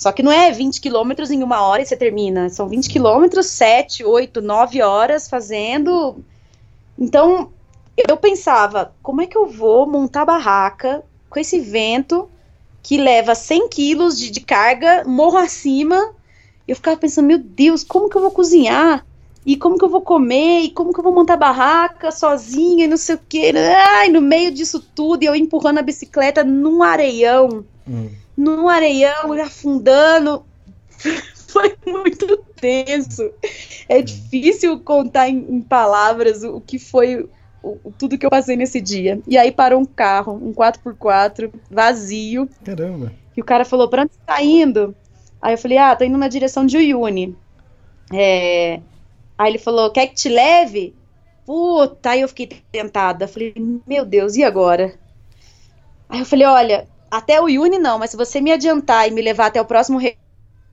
E: Só que não é 20 quilômetros em uma hora e você termina. São 20 quilômetros, 7, 8, 9 horas fazendo. Então, eu pensava, como é que eu vou montar barraca com esse vento que leva 100 quilos de, de carga, morro acima? Eu ficava pensando, meu Deus, como que eu vou cozinhar? E como que eu vou comer? E como que eu vou montar barraca sozinha? E não sei o quê. Ai, no meio disso tudo, e eu empurrando a bicicleta num areião
B: Uhum.
E: Num areião afundando. Foi muito tenso. É difícil contar em, em palavras o, o que foi o- tudo que eu passei nesse dia. E aí parou um carro, um 4x4, vazio.
B: Caramba.
E: E o cara falou: pra onde você tá indo? Aí eu falei: ah, tô indo na direção de Uyuni. É... Aí ele falou: quer que te leve? Puta, aí eu fiquei tentada. Falei: meu Deus, e agora? Aí eu falei: olha, até o Uyuni não, mas se você me adiantar e me levar até o próximo re-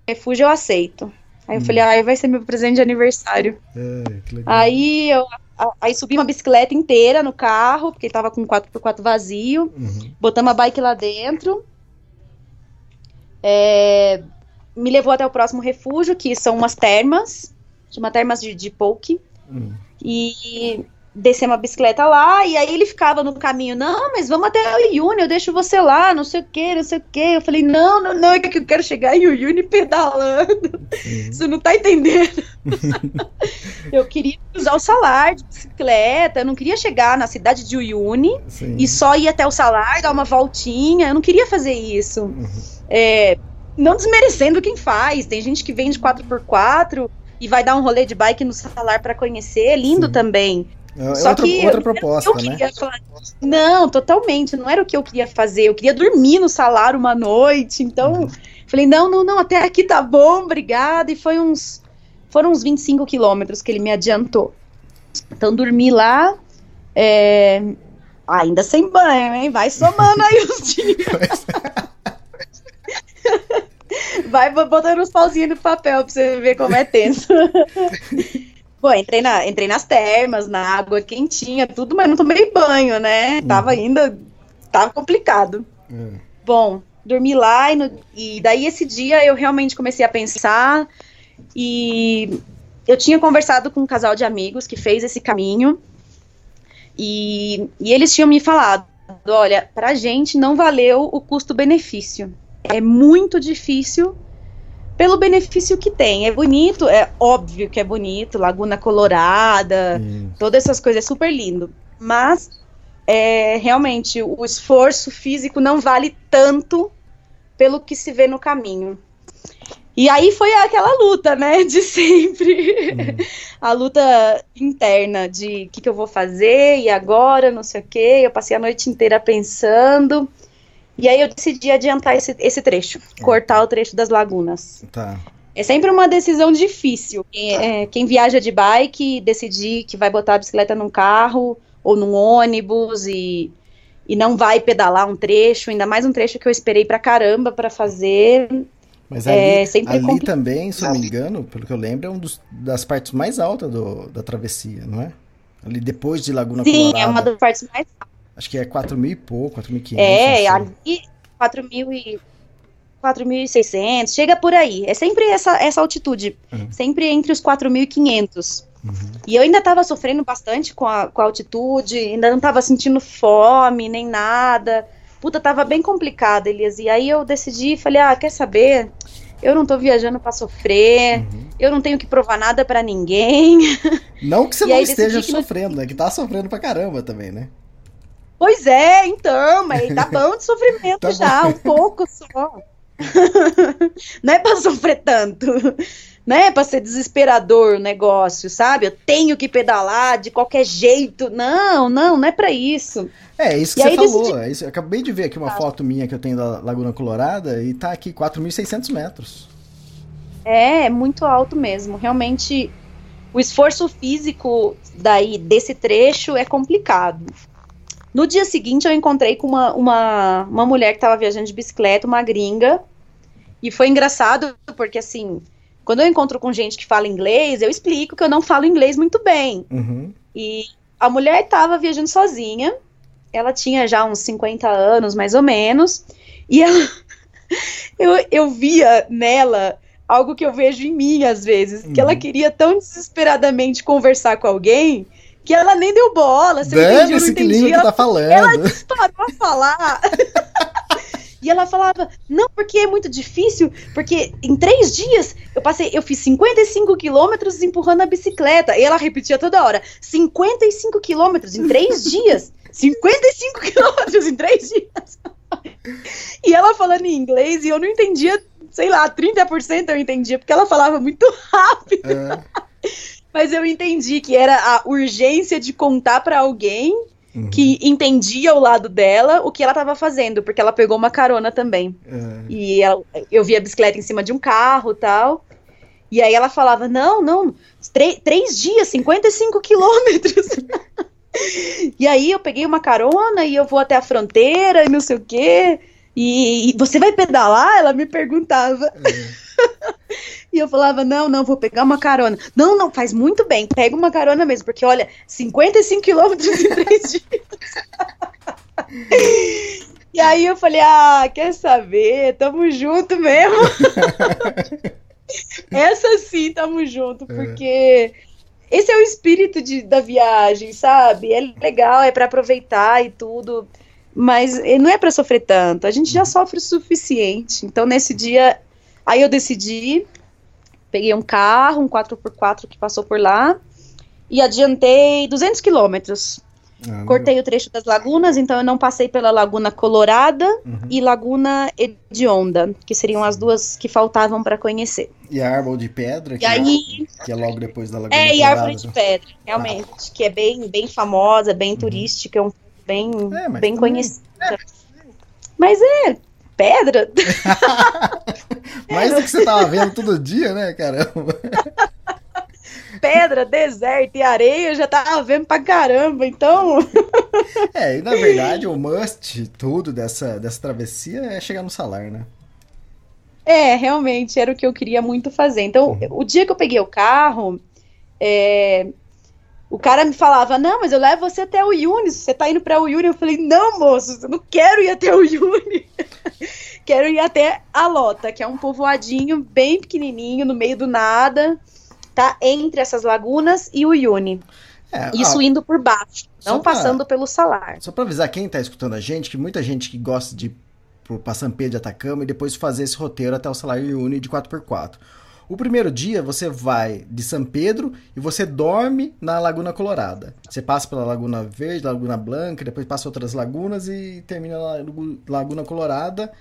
E: refúgio, eu aceito. Aí eu falei: ah, vai ser meu presente de aniversário.
B: Ai, que legal.
E: Aí eu. Aí subi uma bicicleta inteira no carro, porque tava com 4x4 vazio.
B: Uhum.
E: Botamos a bike lá dentro. É, me levou até o próximo refúgio, que são umas termas. Chama termas de, de poke.
B: Uhum.
E: E descemos a bicicleta lá. E aí ele ficava no caminho: Não, mas vamos até o Uyuni, eu deixo você lá, não sei o que, não sei o que. Eu falei: Não, não, não, é que eu quero chegar em Uyuni pedalando. Você não tá entendendo. eu queria usar o salar de bicicleta, eu não queria chegar na cidade de Uyuni
B: Sim.
E: e só ir até o salar, dar uma voltinha. Eu não queria fazer isso. É, não desmerecendo quem faz. Tem gente que vem de 4x4 e vai dar um rolê de bike no salar para conhecer. É lindo
B: Sim.
E: também.
B: É
E: Só
B: outra,
E: que
B: outra proposta,
E: eu
B: né?
E: Não, totalmente. Não era o que eu queria fazer. Eu queria dormir no salar uma noite. Então,
B: Uhum.
E: falei, não, não, não, até aqui tá bom, obrigada. E foi uns. Foram uns 25 quilômetros que ele me adiantou. Então, dormi lá. é, Ainda sem banho, hein? Vai somando aí os dias. Vai botando os pauzinhos no papel pra você ver como é tenso. Bom, entrei, na, entrei nas termas, na água quentinha, tudo, mas não tomei banho, né? Tava ainda. Tava complicado.
B: É.
E: Bom, dormi lá e, no- e daí esse dia eu realmente comecei a pensar e eu tinha conversado com um casal de amigos que fez esse caminho e, e eles tinham me falado, olha, pra gente não valeu o custo-benefício. É muito difícil pelo benefício que tem. É bonito, é óbvio que é bonito, Laguna Colorada, todas essas coisas, é super lindo. Mas é, realmente o esforço físico não vale tanto pelo que se vê no caminho. E aí foi aquela luta, né, de sempre. a luta interna de o que, que eu vou fazer e agora, não sei o quê. Eu passei a noite inteira pensando. E aí eu decidi adiantar esse, esse trecho, cortar o trecho das lagunas.
B: Tá.
E: É sempre uma decisão difícil. Quem, é, quem viaja de bike, decidir que vai botar a bicicleta num carro ou num ônibus e, e não vai pedalar um trecho, ainda mais um trecho que eu esperei pra caramba pra fazer.
B: Mas ali,
E: É,
B: ali
E: compli-
B: também, se eu não me engano, pelo que eu lembro, é uma das partes mais altas do- da travessia, não é? Ali depois de Laguna
E: Sim,
B: Colorada.
E: é uma das partes mais.
B: Acho que é 4 mil e pouco, 4.500.
E: É,
B: não sei.
E: ali 4.000 e 4.600, chega por aí. É sempre essa, essa altitude,
B: Uhum.
E: sempre entre os 4.500. E eu ainda tava sofrendo bastante com a, com a altitude, ainda não tava sentindo fome, nem nada. Puta, tava bem complicado, Elias. E aí eu decidi, falei, ah, quer saber? Eu não tô viajando pra sofrer,
B: Uhum.
E: eu não tenho que provar nada pra ninguém.
B: Não que você
E: E
B: não esteja
E: decidi que
B: sofrendo, né? Que tá sofrendo pra caramba também, né?
E: Pois é, então, mas tá bom de sofrimento
B: Tá
E: já,
B: bom.
E: um pouco só. não é pra sofrer tanto. Não é pra ser desesperador o negócio, sabe? Eu tenho que pedalar de qualquer jeito. Não, não, não é pra isso.
B: É, isso que
E: E
B: você falou.
E: decidi-
B: é isso. Eu acabei de ver aqui uma foto minha que eu tenho da Laguna Colorada e tá aqui 4.600 metros.
E: É, é muito alto mesmo. Realmente, o esforço físico daí desse trecho é complicado. No dia seguinte, eu encontrei com uma, uma, uma mulher que estava viajando de bicicleta, uma gringa. E foi engraçado, porque assim, quando eu encontro com gente que fala inglês, eu explico que eu não falo inglês muito bem.
B: Uhum.
E: E a mulher estava viajando sozinha. Ela tinha já uns 50 anos, mais ou menos. E ela, eu, eu via nela algo que eu vejo em mim às vezes, que ela
B: Uhum.
E: queria tão desesperadamente conversar com alguém que ela nem deu bola. Se eu entendi, eu não entendi. Ela
B: tá falando.
E: parou a falar. E ela falava, não, porque é muito difícil, porque em três dias eu passei, eu fiz 55 quilômetros empurrando a bicicleta. E ela repetia toda hora, 55 quilômetros em três dias. 55 quilômetros em três dias. E ela falando em inglês e eu não entendia, sei lá, 30% eu entendia, porque ela falava muito rápido.
B: É.
E: Mas eu entendi que era a urgência de contar pra alguém
B: Uhum.
E: que entendia o lado dela o que ela estava fazendo, porque ela pegou uma carona também.
B: É.
E: E ela- eu vi a bicicleta em cima de um carro tal. E aí ela falava: não, não, três, três dias, 55 quilômetros. e aí eu peguei uma carona e eu vou até a fronteira e não sei o quê. E, e você vai pedalar? Ela me perguntava. e eu falava: não, não, vou pegar uma carona. Não, não, faz muito bem, pega uma carona mesmo, porque olha, 55 quilômetros em três dias. E aí eu falei, ah, quer saber? Tamo junto mesmo. Essa sim, tamo junto, porque esse é o espírito de, da viagem, sabe? É legal, é pra aproveitar e tudo, mas eh, não é pra sofrer tanto. A gente já sofre o suficiente. Então nesse dia, aí eu decidi, peguei um carro, um 4x4 que passou por lá e adiantei 200 quilômetros.
B: Ah,
E: Cortei o trecho das lagunas, então eu não passei pela Laguna Colorada
B: Uhum.
E: e Laguna Hedionda, que seriam as duas que faltavam para conhecer.
B: E a árvore de pedra, que,
E: E aí,
B: que é logo depois da Laguna
E: é, e a
B: Colorada,
E: árvore de pedra, realmente, que é bem, bem famosa, bem turística, é um bem,
B: É, mas
E: bem
B: também-
E: conhecida. Mas é pedra.
B: Mais do que você tava vendo todo dia, né, caramba?
E: pedra, deserto e areia, eu já tava vendo pra caramba, então.
B: É, e na verdade o must tudo dessa, dessa travessia é chegar no salar, né?
E: É, realmente, era o que eu queria muito fazer. Então,
B: Uhum.
E: o dia que eu peguei o carro, é, o cara me falava, não, mas eu levo você até o Yuni, você tá indo pra Uyuni. Eu falei, não, moço, eu não quero ir até o Yuni. quero ir até a Lota, que é um povoadinho bem pequenininho, no meio do nada, tá entre essas lagunas e o Yuni.
B: É,
E: Isso indo por baixo, não
B: pra-
E: passando pelo salar.
B: Só pra avisar quem tá escutando a gente, que muita gente que gosta de ir pra Pedro de Atacama e depois fazer esse roteiro até o Salário Uni de 4x4. O primeiro dia você vai de São Pedro e você dorme na Laguna Colorada. Você passa pela Laguna Verde, Laguna Blanca, depois passa outras lagunas e termina na Lagu- Laguna Colorada,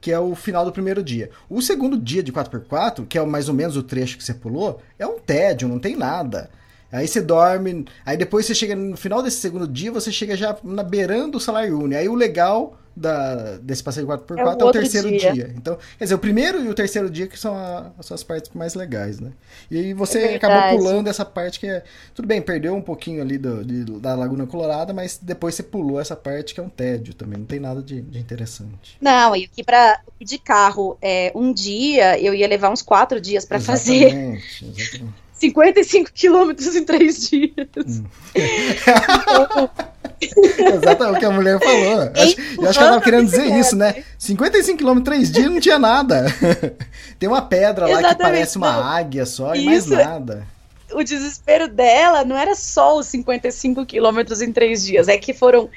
B: que é o final do primeiro dia. O segundo dia de 4x4, que é mais ou menos o trecho que você pulou, é um tédio, não tem nada. Aí você dorme, aí depois você chega no final desse segundo dia, você chega já na beirando o salário Uni. Aí o legal da, desse passeio 4x4
E: É
B: é
E: o
B: o,
E: outro
B: terceiro
E: dia.
B: dia. Então, quer dizer, o primeiro e o terceiro dia que são a- as suas partes mais legais, né? E aí você
E: É
B: acabou pulando essa parte que é. Tudo bem, perdeu um pouquinho ali do, de- da Laguna Colorada, mas depois você pulou essa parte que é um tédio também, não tem nada de, de interessante.
E: Não, e aqui para de carro, é, um dia eu ia levar uns quatro dias para fazer
B: Exatamente, exatamente.
E: 55 quilômetros em três dias.
B: Hum. Exatamente o que a mulher falou. Acho- eu acho que ela tava querendo dizer isso, né? 55 km em 3 dias não tinha nada. Tem uma pedra lá que
E: Exatamente,
B: parece uma
E: não.
B: águia só e mais
E: Isso.
B: nada.
E: O desespero dela não era só os 55 quilômetros em três dias, é que foram.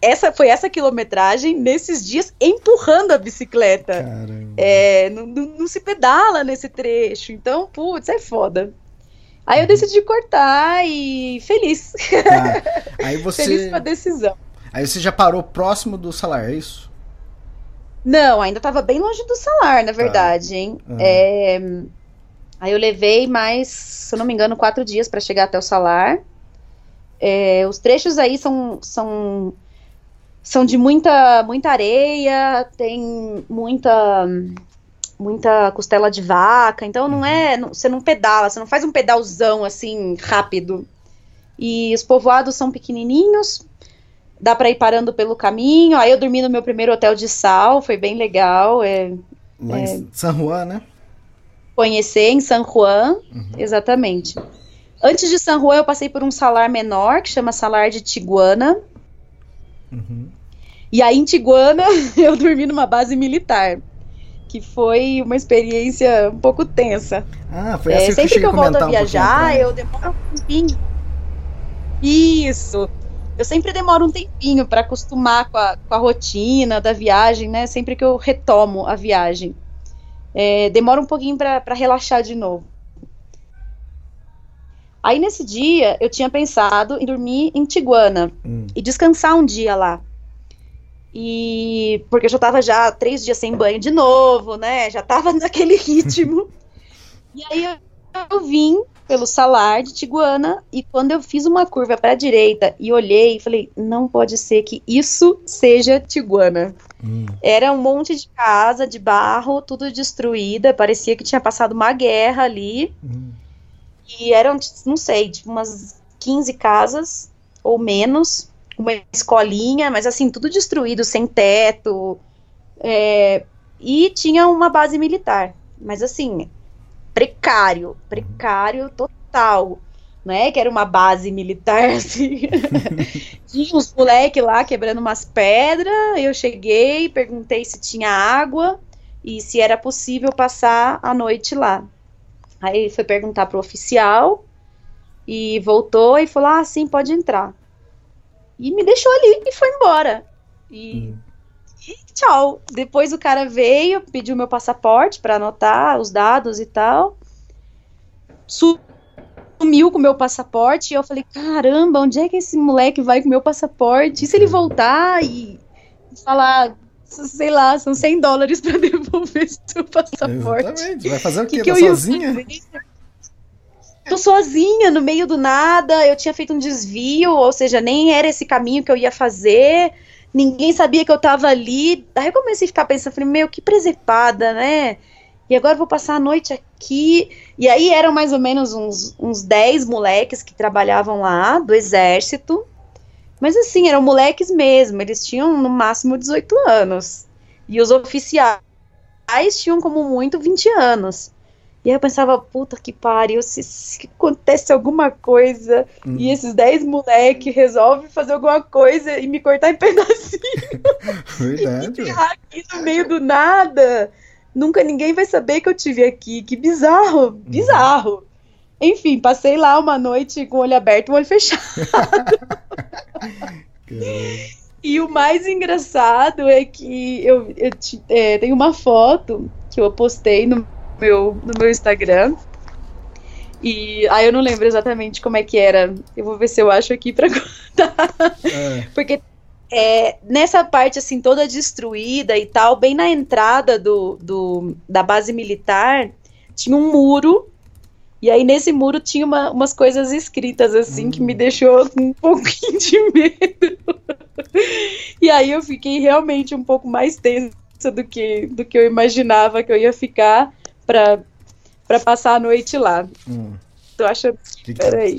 E: Essa foi essa quilometragem nesses dias empurrando a bicicleta.
B: Caramba.
E: É, não, não- não se pedala nesse trecho. Então, putz, é foda. Aí eu decidi cortar e feliz.
B: Tá. Aí
E: Feliz com a
B: você.
E: decisão.
B: Aí você já parou próximo do salário, é isso?
E: Não, ainda estava bem longe do salário, na verdade, hein?
B: Uhum.
E: É, aí eu levei mais, se eu não me engano, quatro dias para chegar até o salário. É, os trechos aí são, são, são de muita, muita areia, tem muita muita costela de vaca, então não é, não- você não pedala, você não faz um pedalzão assim rápido. E os povoados são pequenininhos, dá para ir parando pelo caminho. Aí eu dormi no meu primeiro hotel de sal, foi bem legal. É,
B: Lá em San Juan, né?
E: conhecer em San Juan, exatamente. Antes de San Juan, eu passei por um salar menor, que chama Salar de Tiguana. E aí, em Tiguana, eu dormi numa base militar, que foi uma experiência um pouco tensa.
B: Ah, foi
E: É,
B: essa que
E: sempre que eu volto a
B: um
E: viajar,
B: atrás.
E: eu demoro um tempinho. Isso. Eu sempre demoro um tempinho para acostumar com a, com a rotina da viagem, né? Sempre que eu retomo a viagem. É, demora um pouquinho para relaxar de novo. Aí nesse dia eu tinha pensado em dormir em Tiguana
B: Hum.
E: e descansar um dia lá. E porque eu já tava já três dias sem banho de novo, né? Já tava naquele ritmo. e aí eu, eu vim pelo salar de Tiguana e quando eu fiz uma curva para a direita e olhei, falei, não pode ser que isso seja Tiguana.
B: Hum.
E: Era um monte de casa de barro, tudo destruída, parecia que tinha passado uma guerra ali.
B: Hum.
E: E eram, não sei, tipo umas 15 casas ou menos, uma escolinha, mas assim, tudo destruído, sem teto. é, e tinha uma base militar. Mas assim, precário, precário total. Né, que era uma base militar, assim. tinha uns moleque lá quebrando umas pedras. Eu cheguei, perguntei se tinha água e se era possível passar a noite lá. Aí ele foi perguntar pro oficial e voltou e falou: Ah, sim, pode entrar. E me deixou ali e foi embora. E, e tchau. Depois o cara veio, pediu meu passaporte para anotar os dados e tal. Sumiu com o meu passaporte e eu falei: Caramba, onde é que esse moleque vai com o meu passaporte? E se ele voltar e falar. Sei lá, são 100 dólares para devolver seu passaporte.
B: Exatamente. Vai fazer o quê?
E: que
B: Tá sozinha?
E: fazer? Tô sozinha, no meio do nada, eu tinha feito um desvio, ou seja, nem era esse caminho que eu ia fazer, ninguém sabia que eu tava ali. Daí eu comecei a ficar pensando, falei, meu, que presepada, né? E agora vou passar a noite aqui. E aí eram mais ou menos uns, uns 10 moleques que trabalhavam lá, do exército. Mas assim, eram moleques mesmo, eles tinham no máximo 18 anos. E os oficiais tinham como muito 20 anos. E aí eu pensava, puta que pariu, se, se acontece alguma coisa e esses 10 moleque resolvem fazer alguma coisa e me cortar em pedacinhos
B: Verdade. ué.
E: enterrar aqui no meio do nada, nunca ninguém vai saber que eu tive aqui. Que bizarro, bizarro. Enfim, passei lá uma noite com o olho aberto e o olho fechado. E o mais engraçado é que eu, eu ti- é, tenho uma foto que eu postei no meu, no meu Instagram. E aí eu não lembro exatamente como é que era. Eu vou ver se eu acho aqui pra contar.
B: É.
E: Porque é, nessa parte assim toda destruída e tal, bem na entrada do, do- da base militar, tinha um muro. E aí nesse muro tinha uma- umas coisas escritas assim que me deixou com um pouquinho de medo. E aí eu fiquei realmente um pouco mais tensa do que, do que eu imaginava que eu ia ficar pra, pra passar a noite lá.
B: Hum. Que que-
E: Peraí.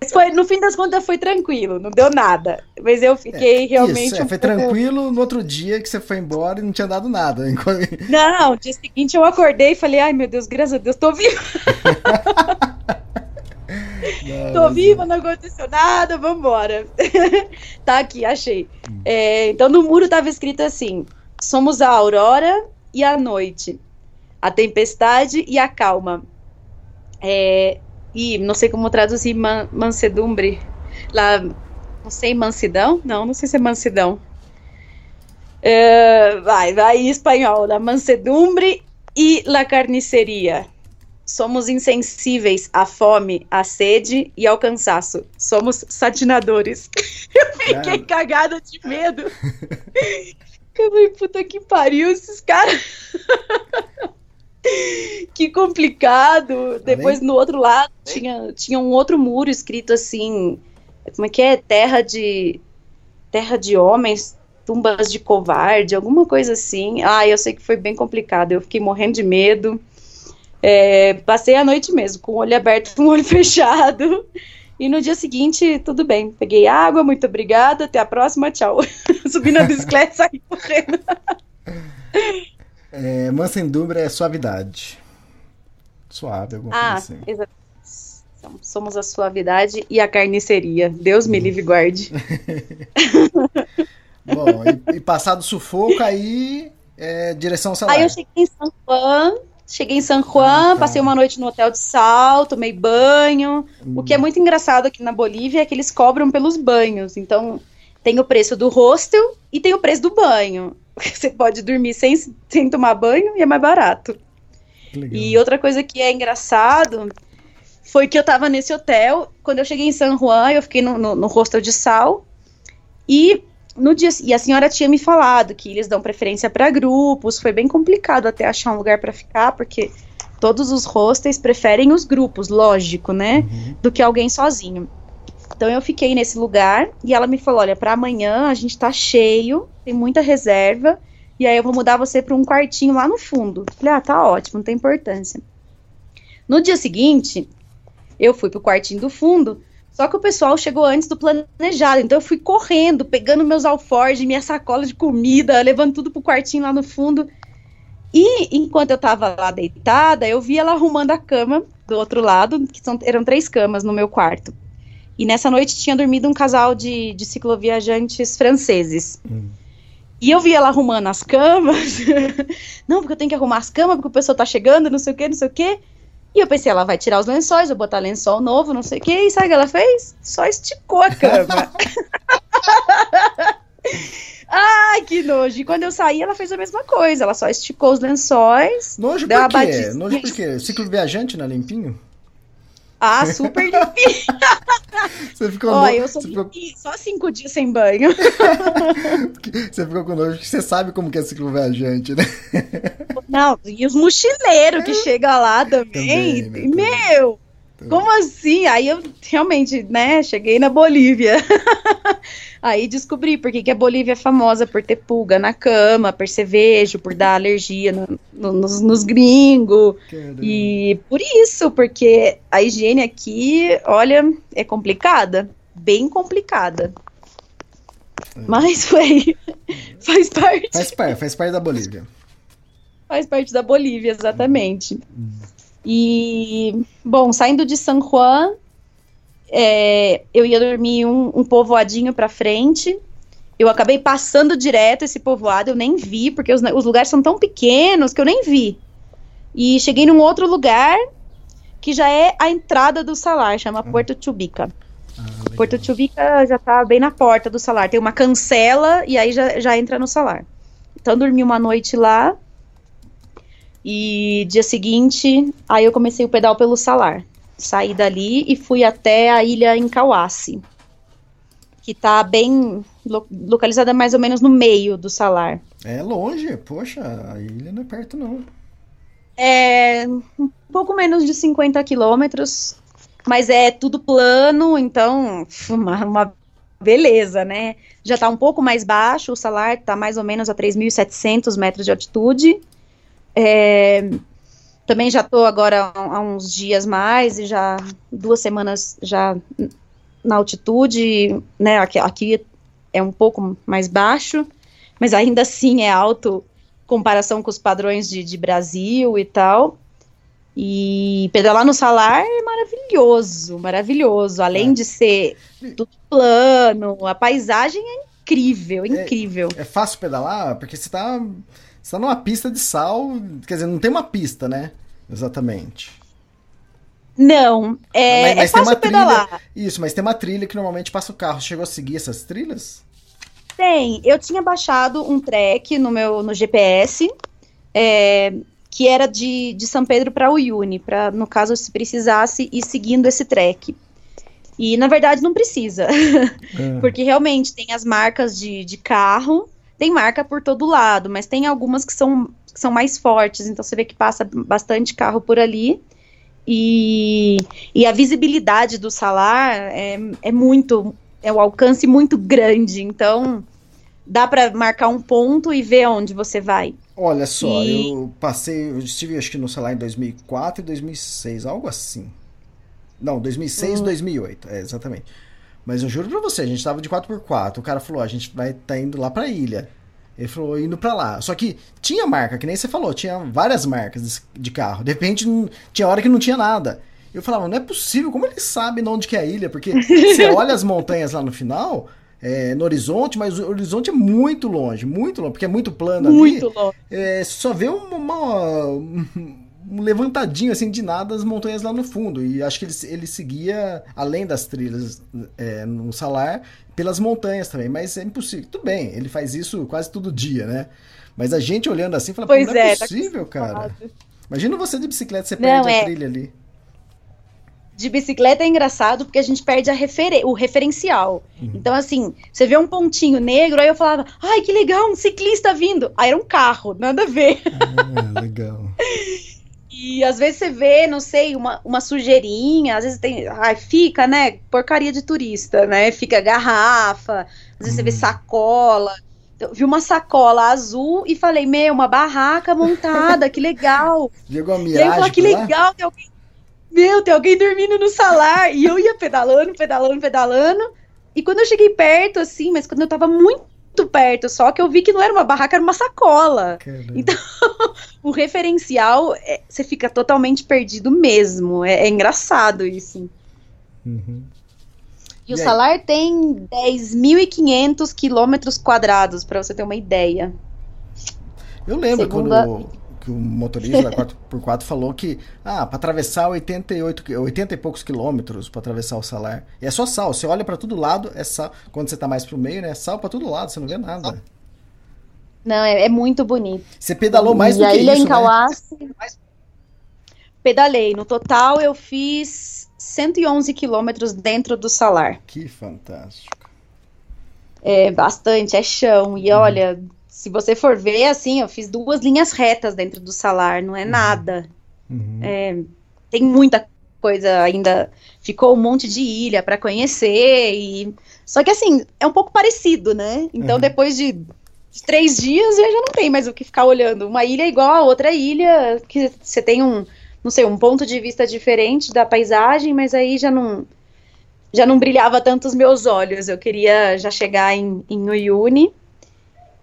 E: Mas foi, no fim das contas foi tranquilo, não deu nada. Mas eu fiquei realmente.
B: Isso, é,
E: um
B: foi
E: pouco-
B: tranquilo no outro dia que você foi embora e não tinha dado nada.
E: Não, no dia seguinte eu acordei e falei, ai meu Deus, graças a Deus, tô viva, tô viva, não aconteceu nada, vambora. tá aqui, achei. É, então no muro tava escrito assim: somos a aurora e a noite, a tempestade e a calma. É, e não sei como traduzir man, mansedumbre. Lá, não sei, mansidão? Não, não sei se é mansidão. É, vai, vai em espanhol. La mansedumbre e la carniceria. somos insensíveis à fome, à sede e ao cansaço. Somos satinadores. Eu fiquei cagada de medo. Eu falei, puta que pariu, esses caras. que complicado. Depois, no outro lado, tinha, tinha um outro muro escrito assim. Como é que é? Terra de. Terra de homens, tumbas de covarde, alguma coisa assim. Ah, eu sei que foi bem complicado. Eu fiquei morrendo de medo. É, passei a noite mesmo, com o olho aberto com o olho fechado. E no dia seguinte, tudo bem. Peguei água, muito obrigada, até a próxima, tchau. Subi na bicicleta e saí correndo.
B: É, mansedumbre é suavidade. Suave, alguma
E: Ah,
B: coisa assim.
E: exatamente. Somos a suavidade e a carniceria. Deus me livre e guarde.
B: Bom, e, e passado sufoco, aí é direção celular.
E: Aí eu cheguei em San Juan, cheguei em San Juan,
B: Ah, tá.
E: passei uma noite no hotel de sal, tomei banho. O que é muito engraçado aqui na Bolívia é que eles cobram pelos banhos. Então, tem o preço do hostel e tem o preço do banho. Você pode dormir sem, sem tomar banho e é mais barato.
B: Legal.
E: E outra coisa que é engraçado foi que eu tava nesse hotel, quando eu cheguei em San Juan, eu fiquei no, no, no hostel de sal, e no dia e a senhora tinha me falado que eles dão preferência para grupos, foi bem complicado até achar um lugar para ficar, porque todos os hostels preferem os grupos, lógico, né, do que alguém sozinho. Então eu fiquei nesse lugar e ela me falou: "Olha, para amanhã a gente tá cheio, tem muita reserva, e aí eu vou mudar você para um quartinho lá no fundo". Falei: "Ah, tá ótimo, não tem importância". No dia seguinte, eu fui pro quartinho do fundo, só que o pessoal chegou antes do planejado, então eu fui correndo, pegando meus alforjes, minha sacola de comida, levando tudo pro quartinho lá no fundo. E enquanto eu tava lá deitada, eu vi ela arrumando a cama do outro lado, que são, eram três camas no meu quarto. E nessa noite tinha dormido um casal de, de cicloviajantes franceses. E eu vi ela arrumando as camas. não, porque eu tenho que arrumar as camas, porque o pessoal tá chegando, não sei o que, não sei o que. E eu pensei, ela vai tirar os lençóis, vou botar lençol novo, não sei o que. E sabe o que ela fez? Só esticou a cama. Ai, que nojo. E quando eu saí, ela fez a mesma coisa. Ela só esticou os lençóis.
B: Nojo
E: deu
B: por quê? Nojo por quê? Ciclo viajante não é limpinho?
E: Ah, super limpinho.
B: Você ficou,
E: Ó,
B: no...
E: eu sou
B: você, ficou...
E: só cinco dias sem banho.
B: você ficou porque você sabe como que é ciclo viajante, né?
E: Não, e os mochileiros que chegam lá também.
B: Também, né,
E: Meu, como assim? Aí eu realmente, né, cheguei na Bolívia. Aí descobri por que que a Bolívia é famosa por ter pulga na cama, percevejo, por dar alergia no- no- nos, nos gringos. E por isso, porque a higiene aqui, olha, é complicada. Bem complicada. Mas foi. Faz parte.
B: Faz parte, faz parte da Bolívia.
E: Faz parte da Bolívia, exatamente. E, bom, saindo de San Juan, é, eu ia dormir um, um povoadinho pra frente. Eu acabei passando direto esse povoado, eu nem vi, porque os, os lugares são tão pequenos que eu nem vi. E cheguei num outro lugar que já é a entrada do salar, chama Porto Chubica.
B: Ah.
E: Porto Chubica já tá bem na porta do salar. Tem uma cancela e aí já, já entra no salar. Então dormi uma noite lá. E dia seguinte, aí eu comecei o pedal pelo salar. Saí dali e fui até a ilha Incauace, que tá bem lo- localizada mais ou menos no meio do salar.
B: É longe, poxa, a ilha não é perto não.
E: É um pouco menos de 50 quilômetros, mas é tudo plano, então uma, uma beleza, né? Já tá um pouco mais baixo, o salar tá mais ou menos a 3.700 metros de altitude. É, também já tô agora há uns dias mais, e já duas semanas já na altitude, né? Aqui, aqui é um pouco mais baixo, mas ainda assim é alto comparação com os padrões de, de Brasil e tal. E pedalar no salar é maravilhoso, maravilhoso. Além
B: É.
E: de ser tudo plano, a paisagem é incrível, incrível.
B: É fácil pedalar porque você tá, você tá numa pista de sal, quer dizer, não tem uma pista, né? Exatamente.
E: Não, é,
B: Mas- mas
E: é
B: tem uma
E: pedalar.
B: Isso, mas tem uma trilha que normalmente passa o carro. Chegou a seguir essas trilhas?
E: Tem, eu tinha baixado um track no meu no GPS. é, que era de, de São Pedro para Uyuni, para no caso se precisasse ir seguindo esse trek. E na verdade não precisa,
B: É.
E: porque realmente tem as marcas de, de carro, tem marca por todo lado, mas tem algumas que são, que são mais fortes, então você vê que passa bastante carro por ali. E, e a visibilidade do salar é, é muito, é o alcance muito grande, então dá para marcar um ponto e ver onde você vai.
B: Olha só,
E: E-
B: eu passei, eu estive acho que no celular em 2004 e 2006, algo assim. Não, 2006 e 2008, é, exatamente. Mas eu juro pra você, a gente tava de 4x4, o cara falou, "Ó, a gente vai tá indo lá pra ilha. Ele falou, indo pra lá. Só que tinha marca, que nem você falou, tinha várias marcas de- carro. De repente, não- tinha hora que não tinha nada. Eu falava, não é possível, como ele sabe de onde que é a ilha? Porque você olha as montanhas lá no final, é, no horizonte, mas o horizonte é muito longe, muito longe, porque é muito plano ali.
E: Muito longe.
B: É, só vê uma, uma- um levantadinho assim de nada as montanhas lá no fundo. E acho que ele, ele seguia, além das trilhas é, no salar, pelas montanhas também. Mas é impossível. Tudo bem, ele faz isso quase todo dia, né? Mas a gente olhando assim fala,
E: Pois
B: não é,
E: é, tá
B: possível, cara.
E: acostumado.
B: Imagina você de bicicleta, você
E: Não,
B: perde a
E: é.
B: trilha ali.
E: De bicicleta é engraçado porque a gente perde a referen- o referencial. Então, assim, você vê um pontinho negro, aí eu falava, ai, que legal, um ciclista vindo. Aí era um carro, nada a ver.
B: Ah, legal.
E: E às vezes você vê, não sei, uma, uma sujeirinha, às vezes tem. Ai, fica, né? Porcaria de turista, né? Fica garrafa, às vezes você vê sacola. Então, Eu vi uma sacola azul e falei, meu, uma barraca montada, que legal.
B: Viu a
E: E aí eu
B: miragem
E: falei, que legal, tem alguém. Meu, tem alguém dormindo no salar. E eu ia pedalando, pedalando, pedalando. E quando eu cheguei perto, assim, mas quando eu tava muito perto, só que eu vi que não era uma barraca, era uma sacola.
B: Caramba.
E: Então, o referencial, é- você fica totalmente perdido mesmo. É, é engraçado isso.
B: Uhum.
E: E, o
B: E aí?
E: salar tem 10.500 quilômetros quadrados, pra você ter uma ideia.
B: Eu lembro
E: Segunda-
B: quando que o motorista da 4x4 falou que, ah, para atravessar 88, qui- 80 e poucos quilômetros para atravessar o salar. E é só sal, você olha para todo lado, é sal. Quando você tá mais pro meio, né? É sal para todo lado, você não vê nada.
E: Não, é, é muito bonito.
B: Você pedalou mais
E: e
B: do
E: a
B: que
E: ilha
B: isso,
E: em
B: né?
E: Kauassi, pedalei. No total, eu fiz 111 quilômetros dentro do salar.
B: Que fantástico.
E: É bastante, é chão. E olha, se você for ver, assim, eu fiz duas linhas retas dentro do salar, não é nada.
B: Uhum.
E: É, tem muita coisa ainda. Ficou um monte de ilha para conhecer. e Só que assim, é um pouco parecido, né? Então,
B: Uhum.
E: depois de três dias, eu já não tem mais o que ficar olhando. Uma ilha é igual a outra ilha, que você tem um, não sei, um ponto de vista diferente da paisagem, mas aí já não. Já não brilhava tanto os meus olhos. Eu queria já chegar em, em Uyuni.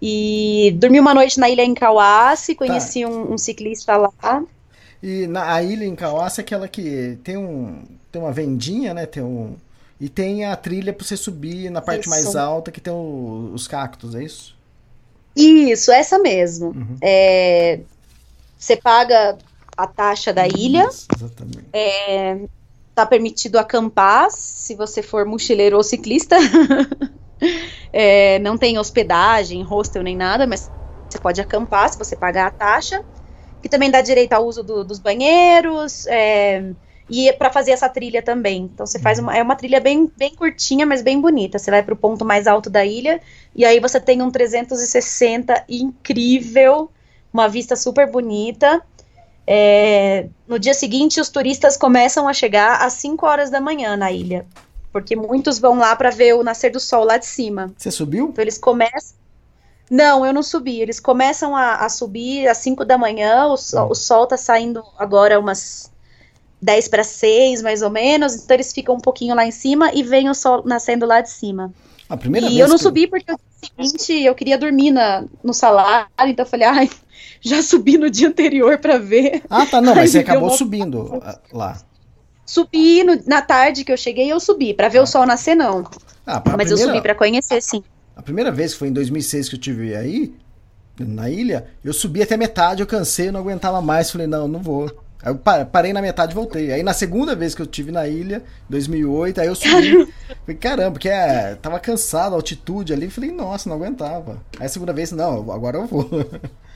E: E dormi uma noite na ilha em Kauassi, conheci um, um ciclista lá.
B: E na a ilha em Kauassi é aquela que tem um tem uma vendinha, né? Tem um e tem a trilha para você subir na parte
E: Isso.
B: mais alta que tem o- os cactos, é isso?
E: Isso, essa mesmo.
B: Uhum.
E: É, você paga a taxa da ilha,
B: Isso, exatamente.
E: tá permitido acampar se você for mochileiro ou ciclista. É, não tem hospedagem, hostel nem nada, mas você pode acampar se você pagar a taxa. Que também dá direito ao uso do- dos banheiros. é, e para fazer essa trilha também. Então você faz uma, é uma trilha bem, bem curtinha, mas bem bonita. Você vai para o ponto mais alto da ilha e aí você tem um 360 incrível, uma vista super bonita. É, no dia seguinte, os turistas começam a chegar às 5 horas da manhã na ilha, porque muitos vão lá para ver o nascer do sol lá de cima.
B: Você subiu?
E: Então eles começam. Não, eu não subi. Eles começam a, a subir às 5 da manhã. O sol, o sol tá saindo agora umas 10 para 6, mais ou menos. Então eles ficam um pouquinho lá em cima e vem o sol nascendo lá de cima.
B: A primeira
E: e eu não
B: que-
E: subi porque no dia seguinte eu queria dormir na, no salário. Então eu falei, ai, já subi no dia anterior para ver.
B: Ah, tá, não, mas você acabou
E: uma-
B: subindo ah, lá.
E: Subi no- na tarde que eu cheguei, eu subi. Pra ver o sol nascer, não.
B: Ah,
E: Mas eu
B: primeira-
E: subi pra conhecer, sim.
B: A primeira vez que foi em 2006 que eu tive aí, na ilha, eu subi até metade, eu cansei, eu não aguentava mais, falei, não, não vou. Aí eu pa- parei na metade e voltei. Aí na segunda vez que eu tive na ilha, 2008, aí eu subi. Falei, caramba, porque é, tava cansado, a altitude ali, falei, nossa, não aguentava. Aí a segunda vez, não, agora eu vou.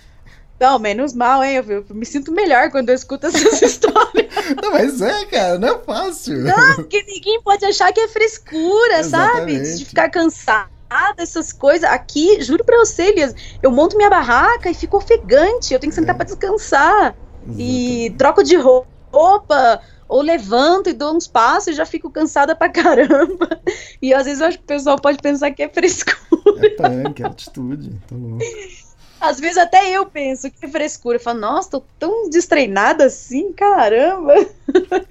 E: Não, menos mal, hein? Eu, eu me sinto melhor quando eu escuto essas histórias.
B: Não, mas é, cara, não é fácil.
E: Não, porque ninguém pode achar que é frescura, sabe?
B: Exatamente.
E: De ficar cansada, essas coisas. Aqui, juro pra você, Elias, eu monto minha barraca e fico ofegante. Eu tenho que sentar pra descansar. E troco de roupa, ou levanto e dou uns passos e já fico cansada pra caramba. E às vezes eu acho que o pessoal pode pensar que é frescura.
B: É punk, é atitude. Tô louco.
E: Às vezes até eu penso que é frescura. Eu falo, nossa, tô tão destreinada assim, caramba.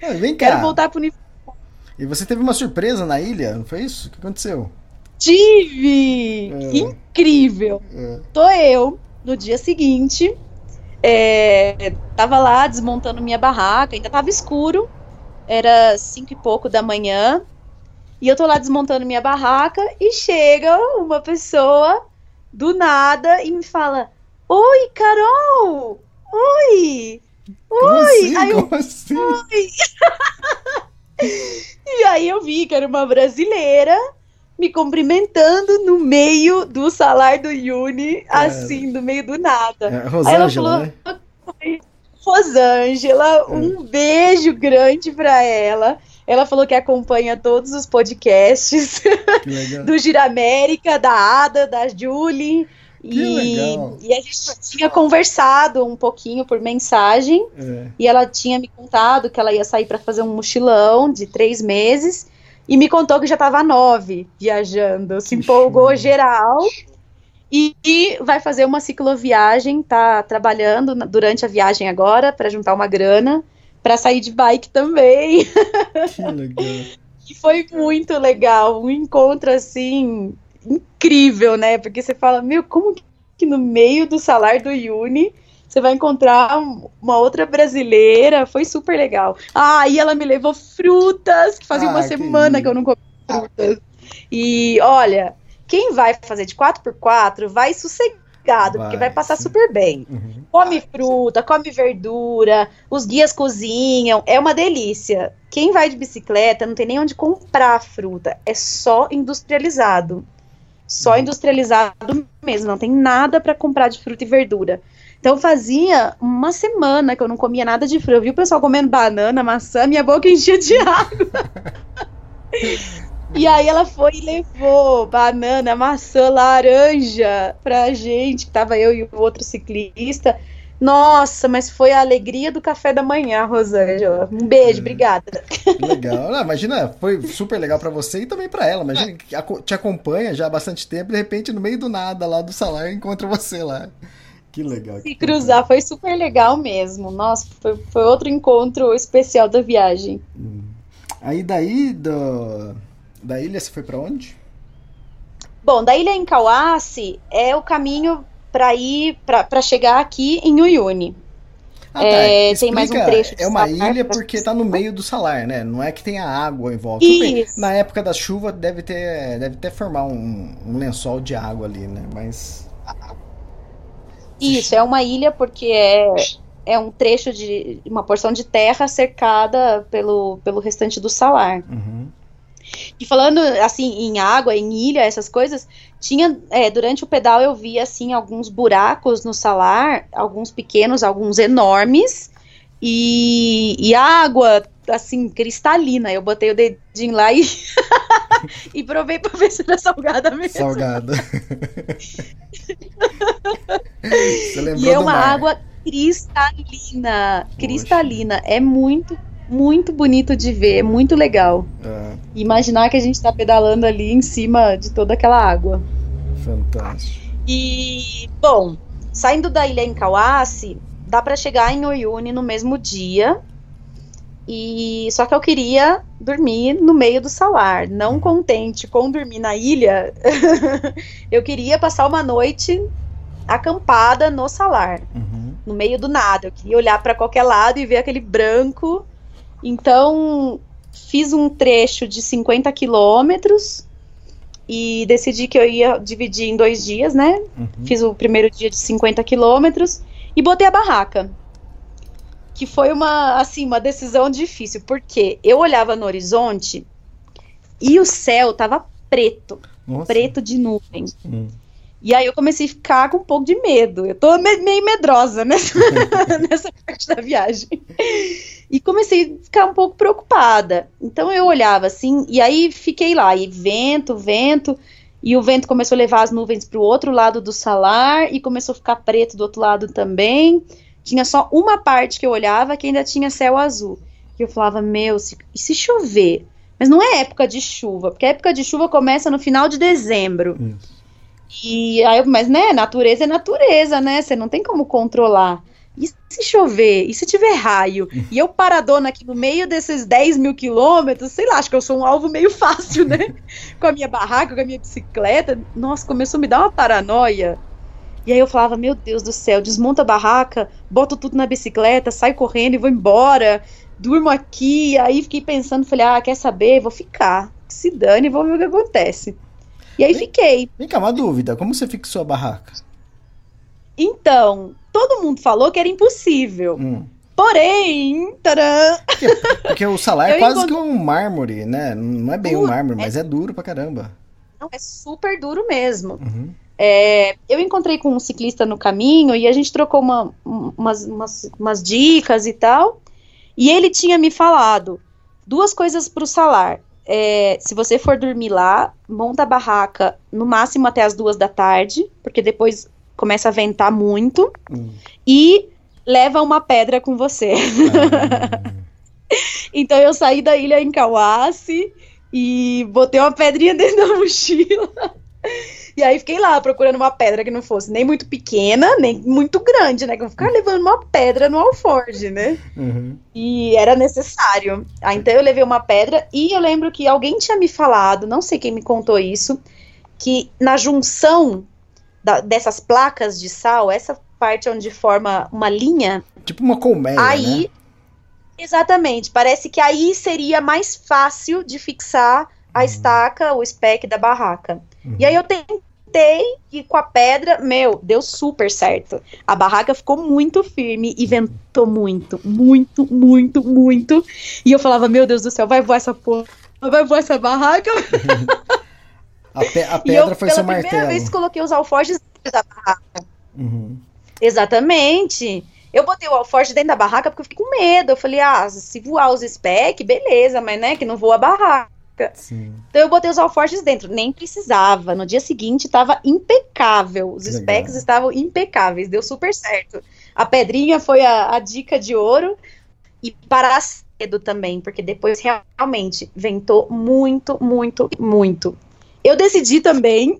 B: Ah, vem
E: Quero
B: cá.
E: voltar pro uniforme.
B: E você teve uma surpresa na ilha, não foi isso? O que aconteceu?
E: Tive!
B: É.
E: Incrível!
B: É.
E: Tô eu, no dia seguinte, é, tava lá desmontando minha barraca, ainda tava escuro, era cinco e pouco da manhã, e eu tô lá desmontando minha barraca e chega uma pessoa do nada e me fala: Oi, Carol! Oi!
B: Como
E: Oi!
B: assim?
E: Aí eu,
B: assim?
E: e aí eu vi que era uma brasileira me cumprimentando no meio do salar do Yuni, assim, no meio do nada.
B: É,
E: Aí ela
B: Rosângela,
E: falou,
B: né?
E: Rosângela, um beijo grande pra ela. Ela falou que acompanha todos os podcasts do Giramérica, da Ada, da Julie. E, e a gente tinha conversado um pouquinho por mensagem.
B: É.
E: E ela tinha me contado que ela ia sair para fazer um mochilão de três meses. E me contou que já estava nove viajando. Se
B: Que
E: empolgou
B: show.
E: geral. E, e vai fazer uma cicloviagem, tá trabalhando durante a viagem agora para juntar uma grana para sair de bike também.
B: Que legal.
E: E foi muito legal, um encontro assim incrível, né? Porque você fala, meu, como que no meio do salar do Yuni você vai encontrar um- uma outra brasileira? Foi super legal. Ah, e ela me levou frutas, que fazia
B: Ah,
E: uma
B: que
E: semana
B: lindo.
E: que eu não comia frutas. E olha, quem vai fazer de 4x4 vai sossegado, porque
B: Vai,
E: vai passar
B: sim.
E: super bem.
B: Uhum.
E: Come fruta, come verdura, os guias cozinham, é uma delícia. Quem vai de bicicleta não tem nem onde comprar fruta, é só industrializado. Só industrializado mesmo, não tem nada para comprar de fruta e verdura. Então fazia uma semana que eu não comia nada de fruta. Eu vi o pessoal comendo banana, maçã, minha boca enchia de água. E aí ela foi e levou banana, maçã, laranja pra gente, que tava eu e o outro ciclista. Nossa, mas foi a alegria do café da manhã, Rosângela. Um beijo, obrigada.
B: Que legal. Não, imagina, foi super legal pra você e também pra ela. Imagina que te acompanha já há bastante tempo, de repente, no meio do nada lá do salário, encontra você lá. Que legal.
E: Se cruzar foi super legal mesmo. Nossa, foi, foi outro encontro especial da viagem.
B: Aí daí do, da ilha você foi pra onde?
E: Bom, da ilha em Kauassi é o caminho para ir para chegar aqui em Uyuni.
B: Ah,
E: É, tem mais um
B: Explica,
E: trecho de
B: É uma
E: salar
B: ilha porque
E: você.
B: tá no meio do salar, né? Não é que tenha água em volta.
E: Isso.
B: Na época da chuva deve ter, deve até formar um, um lençol de água ali, né? Mas
E: Isso, é uma ilha porque é, é um trecho de uma porção de terra cercada pelo, pelo restante do salar.
B: uhum.
E: E falando assim em água, em ilha, essas coisas, tinha é, durante o pedal eu vi assim alguns buracos no salar, alguns pequenos, alguns enormes, e, e água assim cristalina. Eu botei o dedinho lá e e provei pra ver se era salgada mesmo.
B: salgada.
E: E é uma
B: mar.
E: água cristalina, cristalina. É muito, muito bonito de ver, é muito legal.
B: Ah,
E: Imaginar que a gente tá pedalando ali em cima de toda aquela água.
B: fantástico.
E: E, bom, saindo da ilha em Kauassi, dá pra chegar em Oyuni no mesmo dia. E só que eu queria dormir no meio do salar, não contente com dormir na ilha, eu queria passar uma noite acampada no salar
B: Uhum.
E: no meio do nada. Eu queria olhar para qualquer lado e ver aquele branco. Então, fiz um trecho de 50 quilômetros e decidi que eu ia dividir em dois dias, né?
B: Uhum.
E: Fiz o primeiro dia de 50 quilômetros e botei a barraca. Que foi uma, assim, uma decisão difícil, porque eu olhava no horizonte e o céu tava preto,
B: Nossa.
E: preto de nuvem.
B: Hum.
E: E aí eu comecei a ficar com um pouco de medo. Eu tô me meio medrosa nessa, nessa parte da viagem. E comecei a ficar um pouco preocupada. Então eu olhava assim, e aí fiquei lá, e vento, vento, e o vento começou a levar as nuvens para o outro lado do salar, e começou a ficar preto do outro lado também. Tinha só uma parte que eu olhava que ainda tinha céu azul. E eu falava, meu, se, e se chover? Mas não é época de chuva, porque a época de chuva começa no final de dezembro.
B: Isso.
E: E aí, mas né, natureza é natureza, né? Você não tem como controlar. E se chover? E se tiver raio? E eu paradona aqui no meio desses 10 mil quilômetros, sei lá, acho que eu sou um alvo meio fácil, né? com a minha barraca, com a minha bicicleta. Nossa, começou a me dar uma paranoia. E aí eu falava, meu Deus do céu, desmonta a barraca, boto tudo na bicicleta, sai correndo e vou embora, durmo aqui. Aí fiquei pensando, falei, ah, quer saber? Vou ficar. Se dane, vou ver o que acontece. E aí fiquei.
B: Vem cá, uma dúvida. Como você fixou a barraca?
E: Então, todo mundo falou que era impossível.
B: Hum.
E: Porém, tcharam,
B: Porque, porque o salar é quase
E: encontro-
B: que um mármore, né? Não é bem um mármore,
E: é-
B: mas é duro pra caramba.
E: não, é super duro mesmo.
B: Uhum.
E: É, eu encontrei com um ciclista no caminho e a gente trocou uma- um- umas, umas, umas dicas e tal. E ele tinha me falado duas coisas para o salar. É, se você for dormir lá, monta a barraca no máximo até as duas da tarde, porque depois começa a ventar muito.
B: Hum.
E: E leva uma pedra com você.
B: Ah,
E: Então eu saí da ilha em Kawase e botei uma pedrinha dentro da mochila. E aí fiquei lá procurando uma pedra que não fosse nem muito pequena, nem muito grande, né? Que eu ficar levando uma pedra no alforge, né?
B: uhum.
E: E era necessário. Ah, então eu levei uma pedra e eu lembro que alguém tinha me falado, não sei quem me contou isso, que na junção da- dessas placas de sal, essa parte onde forma uma linha,
B: Tipo uma colmeia,
E: aí.
B: né?
E: Exatamente. Parece que aí seria mais fácil de fixar a
B: Uhum.
E: estaca, o spec da barraca. E aí eu tentei e com a pedra, meu, deu super certo. A barraca ficou muito firme e ventou muito, muito, muito, muito. E eu falava, meu Deus do céu, vai voar essa porra. Vai voar essa barraca.
B: A, pe- a
E: e eu,
B: pedra foi
E: pela
B: seu
E: primeira
B: martelo.
E: vez, coloquei os alforjes dentro da barraca.
B: Uhum.
E: Exatamente. Eu botei o alforje dentro da barraca porque eu fiquei com medo. Eu falei, ah, se voar os spec, beleza, mas né, que não voa a barraca.
B: Sim.
E: Então eu botei os alforjes dentro, nem precisava. No dia seguinte estava impecável. Os
B: Legal.
E: specs estavam impecáveis, deu super certo. A pedrinha foi a, a dica de ouro e parar cedo também, porque depois realmente ventou muito, muito, muito. Eu decidi também,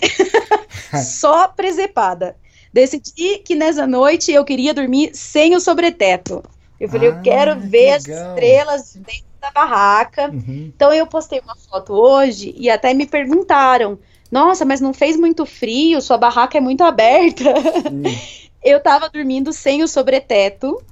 E: só presepada. Decidi que nessa noite eu queria dormir sem o sobreteto. Eu falei,
B: Ah,
E: eu quero
B: que
E: ver as
B: legal.
E: estrelas dentro da barraca.
B: Uhum.
E: Então eu postei uma foto hoje e até me perguntaram: Nossa, mas não fez muito frio? Sua barraca é muito aberta.
B: Hum.
E: eu tava dormindo sem o sobreteto,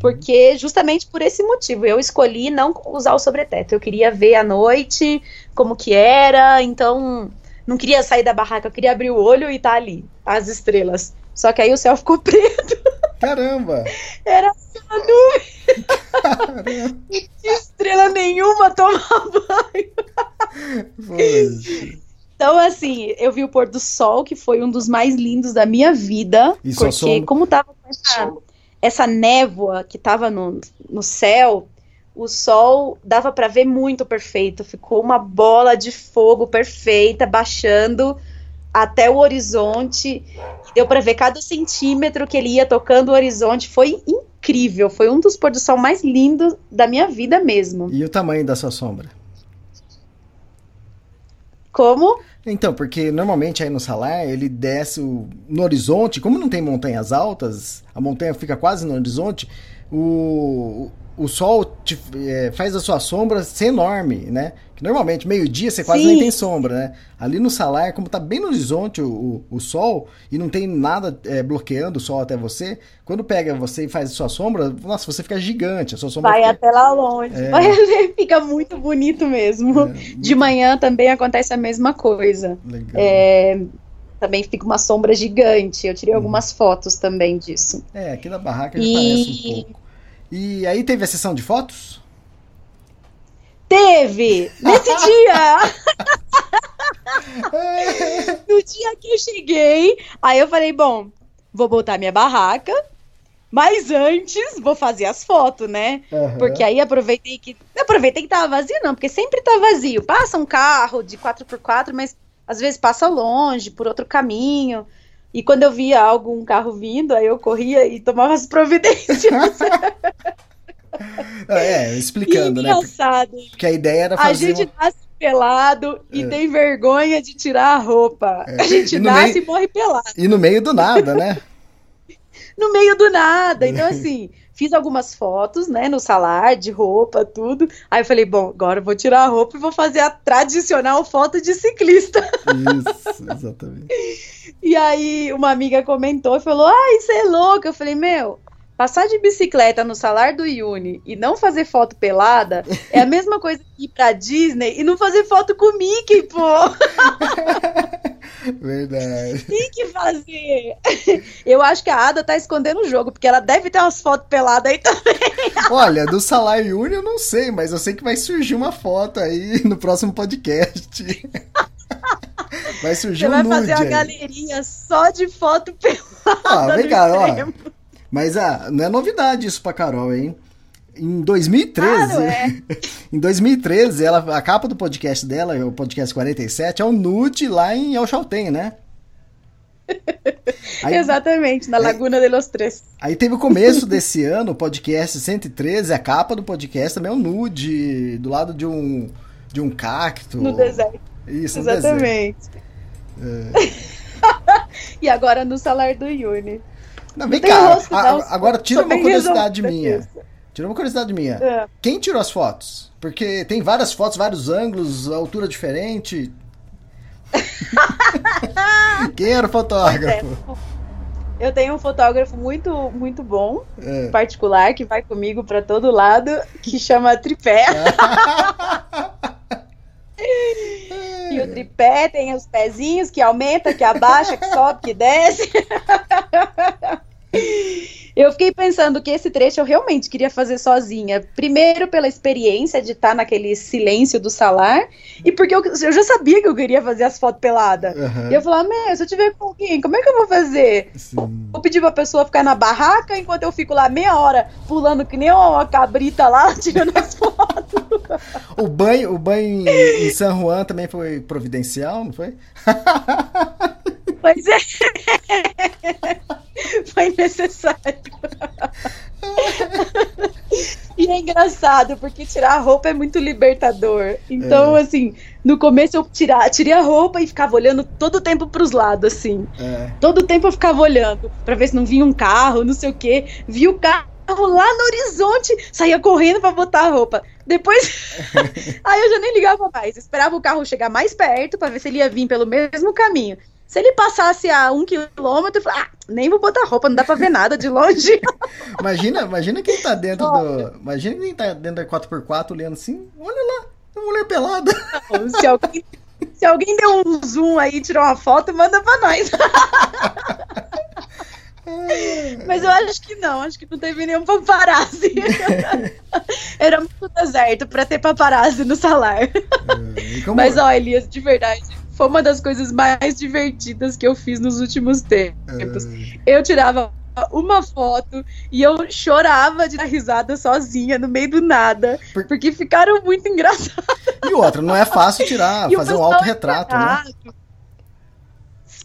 E: porque justamente por esse motivo eu escolhi não usar o sobreteto. Eu queria ver à noite como que era, então não queria sair da barraca, eu queria abrir o olho e tá ali, as estrelas. Só que aí o céu ficou preto,
B: Caramba!
E: era uma nuvem,
B: Caramba!
E: estrela nenhuma a tomar banho.
B: Poxa.
E: Então, assim, eu vi o pôr do sol, que foi um dos mais lindos da minha vida.
B: E sua
E: porque, como tava essa, essa névoa que tava no, no céu, o sol dava pra ver muito perfeito. Ficou uma bola de fogo perfeita, baixando até o horizonte. Deu pra ver cada centímetro que ele ia tocando o horizonte. Foi incrível. Foi um dos pôr do sol mais lindos da minha vida mesmo.
B: E o tamanho da sua sombra?
E: Como?
B: Então, porque normalmente aí no salar ele desce o- no horizonte, como não tem montanhas altas, a montanha fica quase no horizonte, o, o sol te- é, faz a sua sombra ser enorme, né? Que normalmente meio-dia você quase
E: Sim.
B: nem tem sombra, né? Ali no salar, como tá bem no horizonte o, o, o sol e não tem nada é, bloqueando o sol até você, quando pega você e faz a sua sombra, nossa, você fica gigante, a sua sombra
E: Vai
B: fica...
E: até lá longe.
B: É.
E: Vai- fica muito bonito mesmo. De manhã também acontece a mesma coisa.
B: Legal.
E: É, também fica uma sombra gigante. Eu tirei algumas fotos também disso.
B: É, aqui na barraca já
E: E-
B: parece um pouco. E aí teve a sessão de fotos?
E: Teve! Nesse dia! no dia que eu cheguei, aí eu falei, bom, vou botar minha barraca, mas antes vou fazer as fotos, né?
B: Aham.
E: Porque aí aproveitei que. Aproveitei que tava vazio, não, porque sempre tá vazio. Passa um carro de 4x4, mas às vezes passa longe, por outro caminho. E quando eu via algum carro vindo, aí eu corria e tomava as providências.
B: Ah, É, explicando, né?
E: Engraçado.
B: Porque a ideia era
E: A
B: fazer.
E: gente
B: uma-
E: nasce pelado e
B: É.
E: tem vergonha de tirar a roupa.
B: É.
E: A gente
B: E
E: nasce
B: meio-
E: e morre pelado.
B: E no meio do nada, né?
E: no meio do nada. Então, assim, fiz algumas fotos, né, no salar, de roupa, tudo. Aí eu falei, bom, agora eu vou tirar a roupa e vou fazer a tradicional foto de ciclista.
B: Isso, exatamente.
E: E aí uma amiga comentou e falou, ai, você é louca. Eu falei, meu, passar de bicicleta no salar do Yuni e não fazer foto pelada é a mesma coisa que ir pra Disney e não fazer foto com o Mickey, pô.
B: Verdade.
E: Tem que fazer. Eu acho que a Ada tá escondendo o jogo, porque ela deve ter umas fotos peladas aí também.
B: Olha, do Salário Uni eu não sei, mas eu sei que vai surgir uma foto aí no próximo podcast. Vai surgir
E: Você
B: um
E: vai fazer uma
B: aí.
E: galeria só de foto pelada.
B: Ah, vem cá, ó. Mas ah, não é novidade isso pra Carol, hein? Em 2013,
E: Claro, é.
B: em 2013, ela, a capa do podcast dela, o podcast 47, é um nude lá em El Chaltén, né? Aí,
E: Exatamente, na Laguna de los Tres.
B: aí teve o começo desse ano, o podcast 113, a capa do podcast também é um nude, do lado de um, de um cacto.
E: No deserto.
B: Isso, no deserto.
E: Exatamente. e agora no salar do Yuni.
B: Não, vem cá,
E: rosto,
B: a- agora tira uma curiosidade minha. Tira uma curiosidade minha.
E: É.
B: Quem tirou as fotos? Porque tem várias fotos, vários ângulos, altura diferente. Quem era o fotógrafo?
E: Eu tenho um fotógrafo muito, muito bom,
B: É.
E: particular, que vai comigo pra todo lado, que chama Tripé. E o tripé tem os pezinhos que aumenta, que abaixa, que sobe, que desce. Eu fiquei pensando que esse trecho eu realmente queria fazer sozinha. Primeiro, pela experiência de estar naquele silêncio do salar, e porque eu, eu já sabia que eu queria fazer as fotos peladas.
B: Aham.
E: E eu falava, meu, se eu tiver com alguém, como é que eu vou fazer?
B: Sim.
E: Vou pedir pra pessoa ficar na barraca enquanto eu fico lá meia hora pulando que nem uma cabrita lá, tirando as fotos.
B: O banho, o banho em, em San Juan também foi providencial, não foi?
E: Pois é. Foi necessário. E é engraçado, porque tirar a roupa é muito libertador. Então, assim, no começo eu tirar, tirei a roupa e ficava olhando todo o tempo pros lados, assim.
B: É.
E: Todo o tempo eu ficava olhando pra ver se não vinha um carro, não sei o quê. Vi o carro lá no horizonte, saía correndo pra botar a roupa. Depois, aí eu já nem ligava mais. Esperava o carro chegar mais perto pra ver se ele ia vir pelo mesmo caminho. Se ele passasse a um quilômetro, eu falava, ah, nem vou botar roupa, não dá pra ver nada de longe.
B: Imagina, imagina quem tá dentro do. Imagina quem tá dentro da 4x4 olhando assim. Olha lá, uma mulher pelada.
E: se, alguém, se alguém deu um zoom aí tirou uma foto, manda pra nós. Mas eu acho que não, acho que não teve nenhum paparazzi. Era muito deserto pra ter paparazzi no salar.
B: E como-
E: Mas ó, Elias, de verdade, foi uma das coisas mais divertidas que eu fiz nos últimos tempos. Eu tirava uma foto e eu chorava de dar risada sozinha no meio do nada,
B: Por-
E: porque ficaram muito engraçados.
B: E outra, não é fácil tirar,
E: E
B: fazer um autorretrato, né?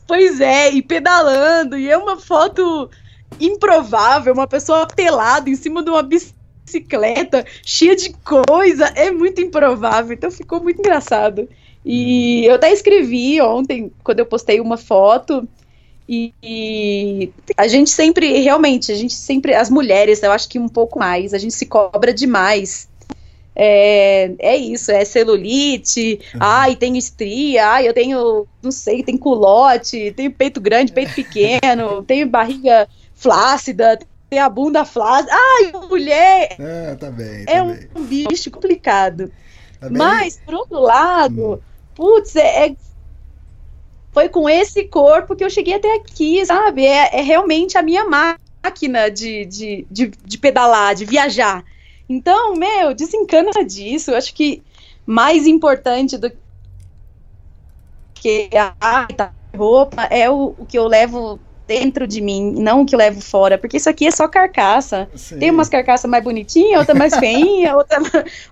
E: Pois é, e pedalando, e é uma foto improvável, uma pessoa pelada em cima de uma bicicleta, cheia de coisa, é muito improvável, então ficou muito engraçado. E eu até escrevi ontem, quando eu postei uma foto, e, e a gente sempre, realmente, a gente sempre, as mulheres, eu acho que um pouco mais, a gente se cobra demais. É, é isso, é celulite, ai, tenho estria, ai, eu tenho, não sei, tem culote, tenho peito grande, peito pequeno, tenho barriga flácida, tenho a bunda flácida, ai, mulher,
B: É, tá bem, tá
E: é um,
B: bem.
E: bicho complicado.
B: Tá?
E: Mas, por outro lado, putz, é, é- foi com esse corpo que eu cheguei até aqui, sabe? É, é realmente a minha máquina de, de, de, de pedalar, de viajar. Então, meu, desencana disso. Eu acho que mais importante do porque a roupa é o, o que eu levo dentro de mim, não o que eu levo fora, porque isso aqui é só carcaça.
B: Sim.
E: Tem umas carcaças mais bonitinhas, outra mais feinha, outra,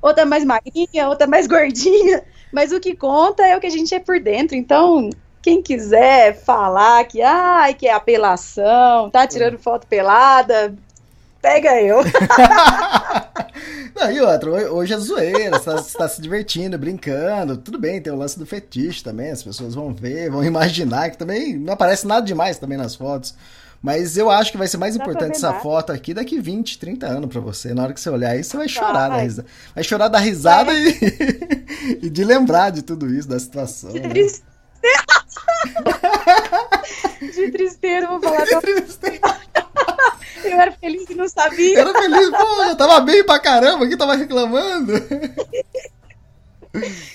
E: outra mais magrinha, outra mais gordinha, mas o que conta é o que a gente é por dentro. Então, quem quiser falar que, ai, que é apelação, tá tirando foto pelada, pega eu.
B: Não, e outra, ho- hoje é zoeira, você tá, você tá se divertindo, brincando, tudo bem, tem o lance do fetiche também, as pessoas vão ver, vão imaginar, que também não aparece nada demais também nas fotos. Mas eu acho que vai ser mais
E: Dá
B: importante essa foto aqui daqui 20, 30 anos pra você. Na hora que você olhar isso, você vai chorar da
E: Vai.
B: risada. Vai chorar da risada e, e de lembrar de tudo isso, da situação.
E: De
B: né?
E: tristeza. De tristeza, eu vou falar pra eu era feliz e não sabia.
B: Eu era feliz, pô, eu tava bem pra caramba, aqui tava reclamando.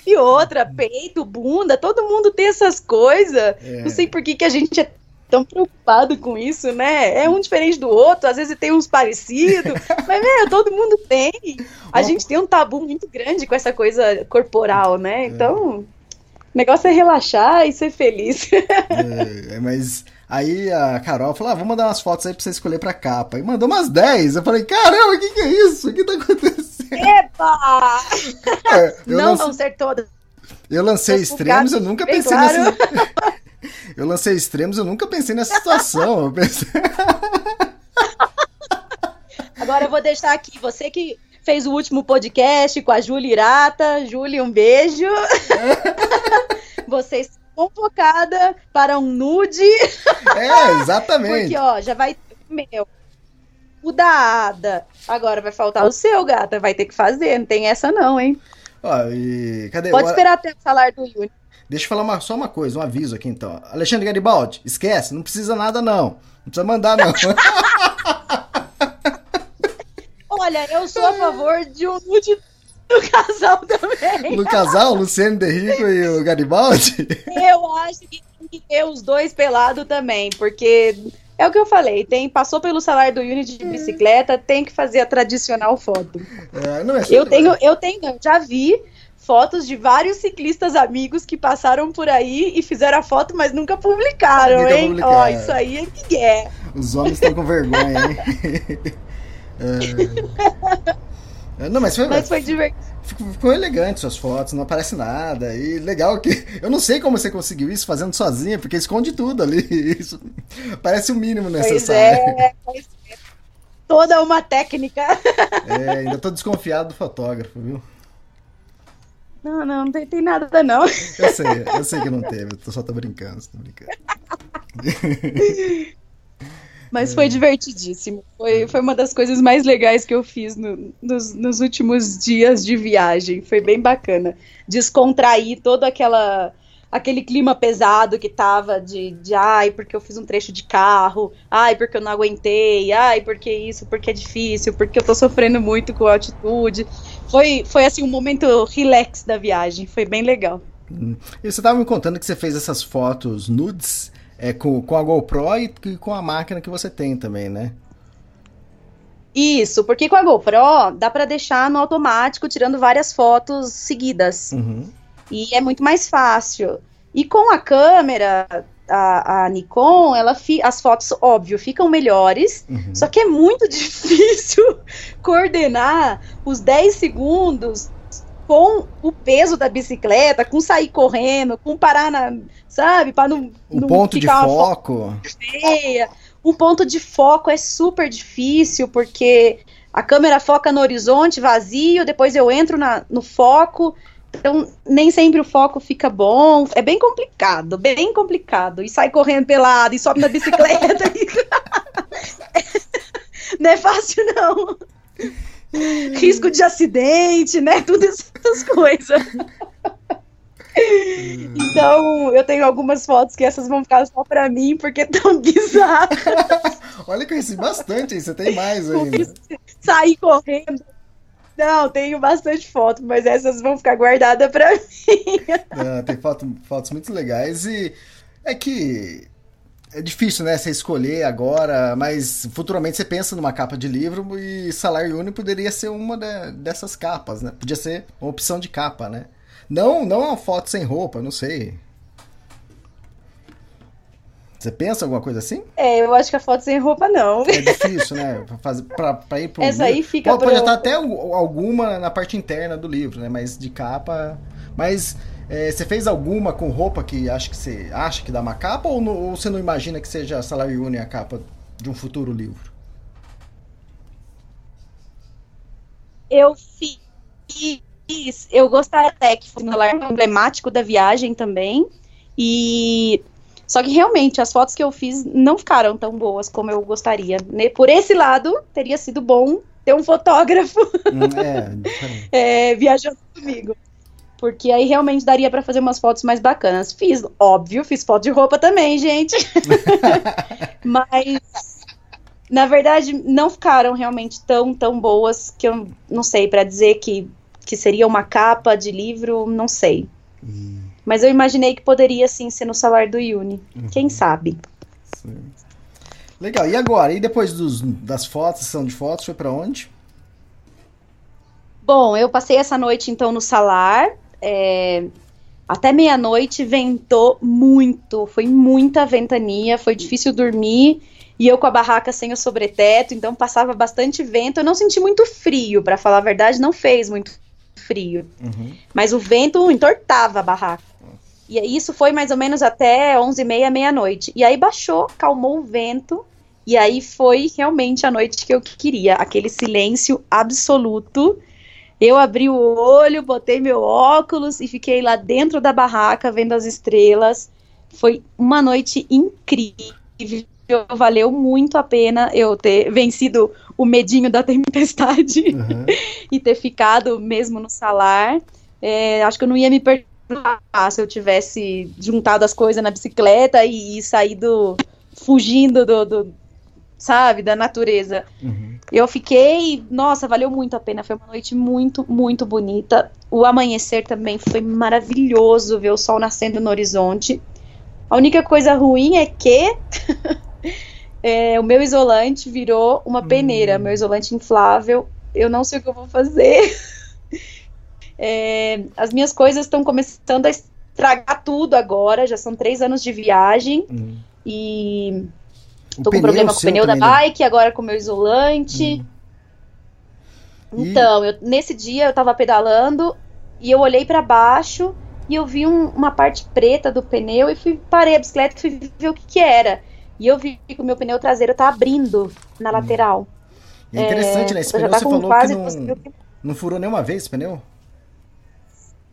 E: E outra, peito, bunda, todo mundo tem essas coisas.
B: É.
E: Não sei por que, que a gente é tão preocupado com isso, né? É um diferente do outro, às vezes tem uns parecidos, mas, meu, todo mundo tem. A
B: Bom.
E: gente tem um tabu muito grande com essa coisa corporal, né? Então, o negócio é relaxar e ser feliz.
B: É, mas aí a Carol falou: ah, vou mandar umas fotos aí pra você escolher pra capa. E mandou umas 10. Eu falei: caramba, o que, que é isso? O que tá acontecendo?
E: Epa!
B: É,
E: Não
B: lancei,
E: vão ser todas.
B: eu lancei
E: Tô
B: extremos, eu nunca pensei
E: claro.
B: nessa. Eu lancei extremos, eu nunca pensei nessa situação. Eu pensei...
E: Agora eu vou deixar aqui, você que fez o último podcast com a Júlia Irata. Júlia, um beijo. Você está convocada para um nude.
B: É, exatamente.
E: Porque, ó, já vai ter o meu. O da Ada. Agora vai faltar o seu, gata. Vai ter que fazer. Não tem essa, não, hein?
B: Ó, e cadê?
E: Pode esperar até o salário do Yuri.
B: Deixa eu falar uma- só uma coisa, um aviso aqui então. Alexandre Garibaldi, esquece, não precisa nada não. Não precisa mandar não.
E: Olha, eu sou a favor de um nude do casal também.
B: no casal, Luciano Derrico e o Garibaldi.
E: Eu acho que tem que ter os dois pelados também, porque é o que eu falei, tem passou pelo salário do Unity de bicicleta, tem que fazer a tradicional foto.
B: É, não é
E: Eu tenho, eu tenho, eu já vi fotos de vários ciclistas amigos que passaram por aí e fizeram a foto, mas nunca publicaram,
B: Nunca
E: hein? Ó, isso aí é que é.
B: Os homens estão com vergonha, hein? É. É, Não, mas foi,
E: Mas foi divertido.
B: ficou, elegante suas fotos, não aparece nada. E legal que. Eu não sei como você conseguiu isso fazendo sozinha, porque esconde tudo ali. Isso parece o mínimo
E: Pois
B: necessário.
E: é, pois é. Toda uma técnica.
B: É, ainda tô desconfiado do fotógrafo, viu?
E: Não, não, não tem, tem nada não.
B: Eu sei, eu sei que não teve, eu só tô brincando, tô brincando.
E: Mas foi divertidíssimo. Foi, foi uma das coisas mais legais que eu fiz no- nos, nos últimos dias de viagem. Foi bem bacana. Descontrair todo aquela, aquele clima pesado que tava de, de ai, porque eu fiz um trecho de carro, ai, porque eu não aguentei, ai, porque isso, porque é difícil, porque eu tô sofrendo muito com a altitude. Foi, foi assim um momento relax da viagem. Foi bem legal.
B: E você tava me contando que você fez essas fotos nudes é, com, com a GoPro e, e com a máquina que você tem também, né?
E: Isso, porque com a GoPro dá pra deixar no automático tirando várias fotos seguidas.
B: Uhum.
E: E é muito mais fácil. E com a câmera, a, a Nikon, ela fi- as fotos, óbvio, ficam melhores.
B: Uhum.
E: Só que é muito difícil coordenar os 10 segundos com o peso da bicicleta, com sair correndo, com parar na. Sabe? Para não,
B: O
E: não
B: ponto de foco.
E: feia. O ponto de foco é super difícil, porque a câmera foca no horizonte vazio, depois eu entro na- no foco. Então, nem sempre o foco fica bom. É bem complicado, bem complicado. E sai correndo pelado, e sobe na bicicleta. e- Não é fácil, não. Risco de acidente, né? Todas essas coisas. Então, eu tenho algumas fotos que essas vão ficar só pra mim, porque tão bizarras.
B: Olha que eu recebi bastante, hein? Você tem mais ainda.
E: Sair correndo. Não, tenho bastante foto, mas essas vão ficar guardadas pra mim.
B: Ah, tem foto- fotos muito legais e é que é difícil, né, você escolher agora, mas futuramente você pensa numa capa de livro e Salário Uni poderia ser uma de- dessas capas, né? Podia ser uma opção de capa, né? Não, não uma foto sem roupa, não sei. Você pensa alguma coisa assim?
E: É, eu acho que a foto sem roupa não.
B: É difícil, né? Pra, fazer, pra, pra ir pro
E: Essa
B: livro.
E: aí fica
B: Pode, pode estar até al- alguma na parte interna do livro, né? Mas de capa. Mas é, você fez alguma com roupa que acha que você acha que dá uma capa ou, ou você não imagina que seja Salário Uni a capa de um futuro livro?
E: Eu fiz. Eu gostaria até que fosse um emblemático da viagem também. E. Só que realmente as fotos que eu fiz não ficaram tão boas como eu gostaria. né? Por esse lado, teria sido bom ter um fotógrafo
B: Hum, é,
E: é, viajando comigo. Porque aí realmente daria pra fazer umas fotos mais bacanas. Fiz, óbvio, fiz foto de roupa também, gente. Mas, na verdade, não ficaram realmente tão, tão boas que eu não sei, pra dizer que, que seria uma capa de livro, não sei. Mas eu imaginei que poderia sim ser no salário do Uni. Quem sabe?
B: Legal. E agora? E depois dos, das fotos, sessão de fotos, foi pra onde?
E: Bom, eu passei essa noite então no salar. é, até meia-noite ventou muito, foi muita ventania, foi difícil dormir. E eu com a barraca sem o sobreteto, então passava bastante vento. Eu não senti muito frio, pra falar a verdade, não fez muito frio.
B: Uhum.
E: Mas o vento entortava a barraca. E isso foi mais ou menos até 11h30, meia-noite. E aí baixou, calmou o vento. E aí foi realmente a noite que eu queria. Aquele silêncio absoluto. Eu abri o olho, botei meu óculos e fiquei lá dentro da barraca vendo as estrelas. Foi uma noite incrível. Valeu muito a pena eu ter vencido o medinho da tempestade
B: Uhum.
E: e ter ficado mesmo no salar. É, acho que eu não ia me perdoar se eu tivesse juntado as coisas na bicicleta e, e saído fugindo do, do- sabe, da natureza.
B: Uhum.
E: Eu fiquei, nossa, valeu muito a pena. Foi uma noite muito, muito bonita. O amanhecer também foi maravilhoso ver o sol nascendo no horizonte. A única coisa ruim é que é, o meu isolante virou uma peneira, meu isolante inflável. Eu não sei o que eu vou fazer. É, as minhas coisas estão começando a estragar tudo agora. Já são três anos de viagem
B: Uhum.
E: e
B: O
E: tô com problema com o pneu da
B: né?
E: bike, agora com o meu isolante.
B: E-
E: Então, eu- nesse dia eu tava pedalando e eu olhei pra baixo e eu vi um- uma parte preta do pneu e fui parei a bicicleta e fui ver o que que era. E eu vi que o meu pneu traseiro tá abrindo na lateral.
B: E é interessante, né? Esse
E: já
B: pneu você falou que não,
E: 12 mil quilômetros.
B: não furou nenhuma vez esse pneu?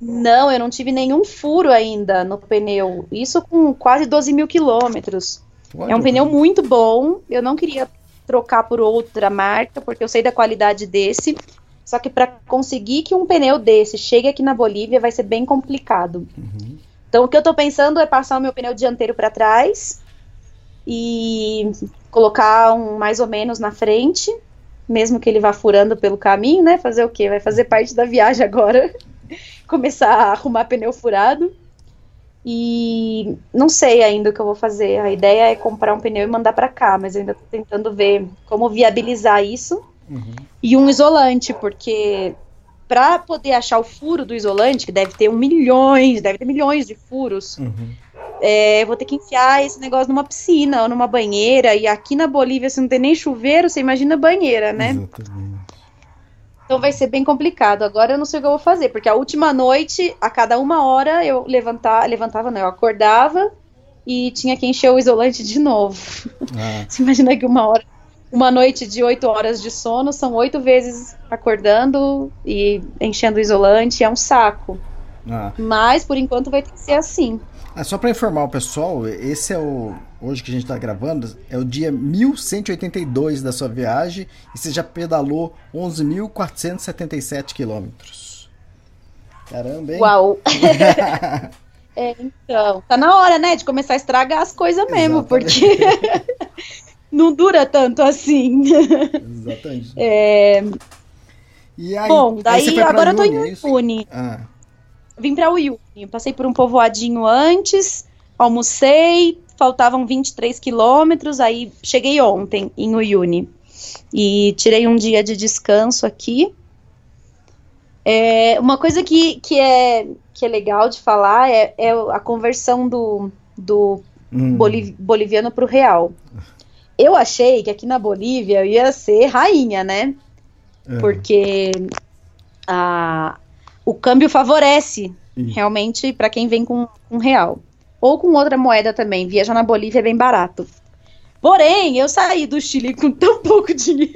E: Não, eu não tive nenhum furo ainda no pneu. Isso com quase 12 mil quilômetros. É um pneu muito bom. Eu não queria trocar por outra marca, porque eu sei da qualidade desse. Só que para conseguir que um pneu desse chegue aqui na Bolívia vai ser bem complicado. Então o que eu tô pensando é passar o meu pneu dianteiro para trás e colocar um mais ou menos na frente, mesmo que ele vá furando pelo caminho, né? Fazer o quê? Vai fazer parte da viagem agora. Começar a arrumar pneu furado. E não sei ainda o que eu vou fazer. A ideia é comprar um pneu e mandar para cá, mas eu ainda tô tentando ver como viabilizar isso. E um isolante, porque para poder achar o furo do isolante, que deve ter um milhões, deve ter milhões de furos,
B: Uhum.
E: é, eu vou ter que enfiar esse negócio numa piscina ou numa banheira. E aqui na Bolívia, se não tem nem chuveiro, você imagina banheira, né?
B: Exatamente.
E: Então vai ser bem complicado. Agora eu não sei o que eu vou fazer, porque a última noite, a cada uma hora, eu levantar, levantava, não, eu acordava e tinha que encher o isolante de novo.
B: Ah,
E: Você imagina que uma hora, uma noite de oito horas de sono são oito vezes acordando e enchendo o isolante, é um saco.
B: ah.
E: Mas por enquanto vai ter que ser assim.
B: Ah, só para informar o pessoal, esse é o. Hoje que a gente tá gravando, é o dia 1182 da sua viagem e você já pedalou 11.477 quilômetros. Caramba, hein?
E: Uau! É, então, tá na hora, né, de começar a estragar as coisas mesmo, porque não dura tanto assim.
B: Exatamente.
E: É,
B: E aí,
E: bom,
B: aí
E: daí agora eu tô
B: Uyuni,
E: em
B: é?
E: Uyuni.
B: Ah,
E: Vim pra Uyuni, passei por um povoadinho antes, almocei, faltavam 23 quilômetros, aí cheguei ontem em Uyuni. E tirei um dia de descanso aqui. É, uma coisa que, que, é, que é legal de falar é, é a conversão do, do
B: Hum.
E: boliv- boliviano para o real. Eu achei que aqui na Bolívia eu ia ser rainha, né?
B: É.
E: Porque a, o câmbio favorece
B: Ih.
E: realmente para quem vem com um real. Ou com outra moeda também. Viajar na Bolívia é bem barato. Porém, eu saí do Chile com tão pouco dinheiro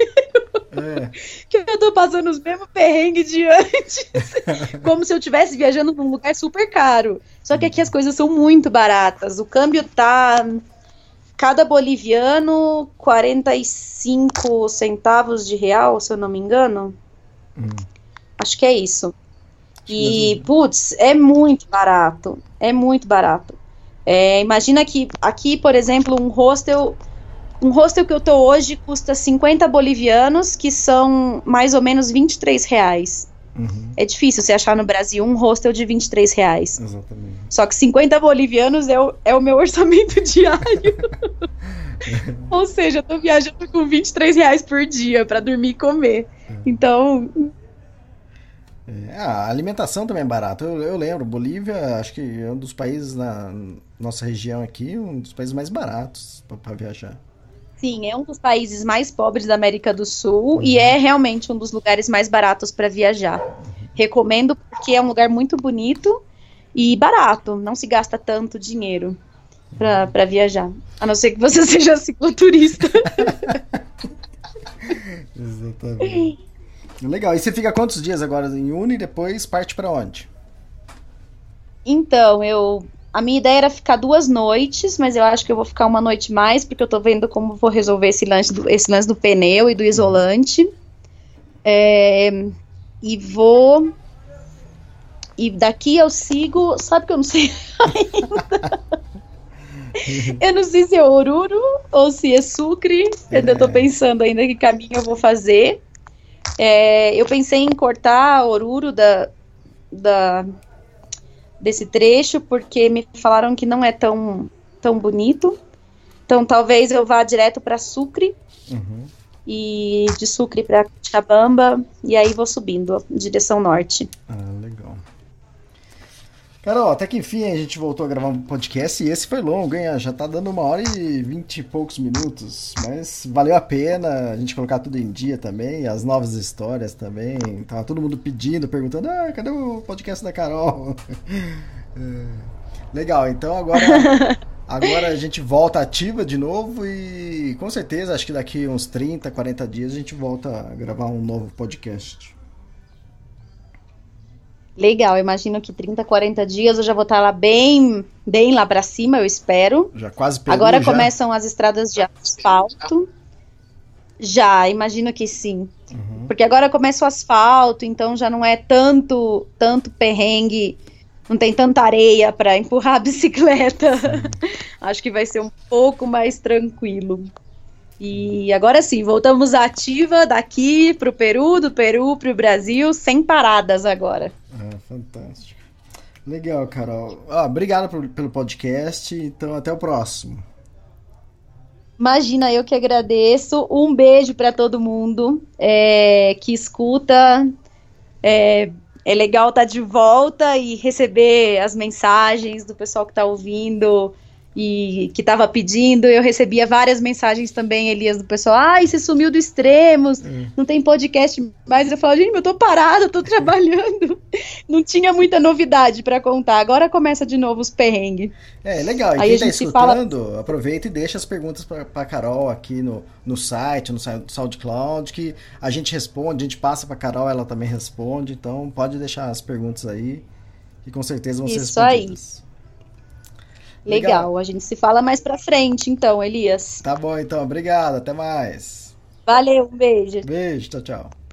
B: É.
E: que eu tô passando os mesmos perrengues de antes. Como se eu estivesse viajando num lugar super caro. Só que aqui as coisas são muito baratas. O câmbio tá. Cada boliviano, 45 centavos de real, se eu não me engano.
B: Hum.
E: Acho que é isso. E,
B: mesmo.
E: putz, é muito barato. É muito barato. É, imagina que aqui, por exemplo, um hostel. Um hostel que eu tô hoje custa 50 bolivianos, que são mais ou menos 23 reais.
B: Uhum.
E: É difícil você achar no Brasil um hostel de 23 reais.
B: Exatamente.
E: Só que 50 bolivianos é o, é o meu orçamento diário. Ou seja, eu tô viajando com 23 reais por dia pra dormir e comer. Então,
B: É, a alimentação também é barata. Eu, eu lembro, Bolívia, acho que é um dos países na nossa região aqui, um dos países mais baratos para viajar.
E: sim, é um dos países mais pobres da América do Sul e é realmente um dos lugares mais baratos pra viajar. Recomendo porque é um lugar muito bonito e barato. Não se gasta tanto dinheiro pra pra viajar. A não ser que você seja cicloturista.
B: Exatamente. Legal. E você fica quantos dias agora em Uni e depois parte para onde?
E: Então, eu. A minha ideia era ficar duas noites, mas eu acho que eu vou ficar uma noite mais, porque eu tô vendo como vou resolver esse lance do, esse lance do pneu e do isolante. É, e vou. E daqui eu sigo. Sabe que eu não sei ainda? eu não sei se é Oruro ou se é Sucre. Eu ainda tô
B: É.
E: pensando ainda que caminho eu vou fazer. É, eu pensei em cortar Oruro da, da, desse trecho, porque me falaram que não é tão, tão bonito. Então talvez eu vá direto para Sucre
B: Uhum.
E: e de Sucre para Chabamba e aí vou subindo direção norte.
B: Ah, legal. Carol, até que enfim a gente voltou a gravar um podcast e esse foi longo, hein? Já tá dando uma hora e vinte e poucos minutos, mas valeu a pena a gente colocar tudo em dia também, as novas histórias também. Tava todo mundo pedindo, perguntando: ah, cadê o podcast da Carol? É, Legal, então agora, agora a gente volta ativa de novo e com certeza acho que daqui uns 30, 40 dias a gente volta a gravar um novo podcast.
E: Legal, imagino que 30, 40 dias eu já vou estar lá bem, bem lá para cima, eu espero.
B: Já quase Peru,
E: Agora
B: já?
E: começam as estradas de asfalto. Já, imagino que sim.
B: Uhum.
E: Porque agora começa o asfalto, então já não é tanto tanto perrengue, não tem tanta areia para empurrar a bicicleta. Acho que vai ser um pouco mais tranquilo. E agora sim, voltamos à ativa daqui pro Peru, do Peru pro Brasil, sem paradas agora.
B: Ah, fantástico. Legal, Carol. Ah, obrigado por- pelo podcast. Então, até o próximo.
E: Imagina, eu que agradeço. Um beijo para todo mundo é, que escuta. É, é legal estar de volta e receber as mensagens do pessoal que está ouvindo e que estava pedindo. Eu recebia várias mensagens também, Elias, do pessoal. Ai, você sumiu do Extremos, não tem podcast mais. Eu falo, gente, eu tô parada, tô trabalhando. Não tinha muita novidade para contar. Agora começa de novo os perrengues.
B: É, legal. E
E: Aí
B: quem
E: a
B: tá
E: se fala-
B: escutando, aproveita e deixa as perguntas pra, pra Carol aqui no, no site, no Sound- SoundCloud, que a gente responde, a gente passa pra Carol, ela também responde. Então, pode deixar as perguntas aí, que com certeza vão ser
E: Isso aí. Legal.
B: Legal.
E: a gente se fala mais pra frente, então, Elias.
B: Tá bom, então. Obrigado. Até mais.
E: Valeu, um beijo.
B: Beijo. Tchau, tchau.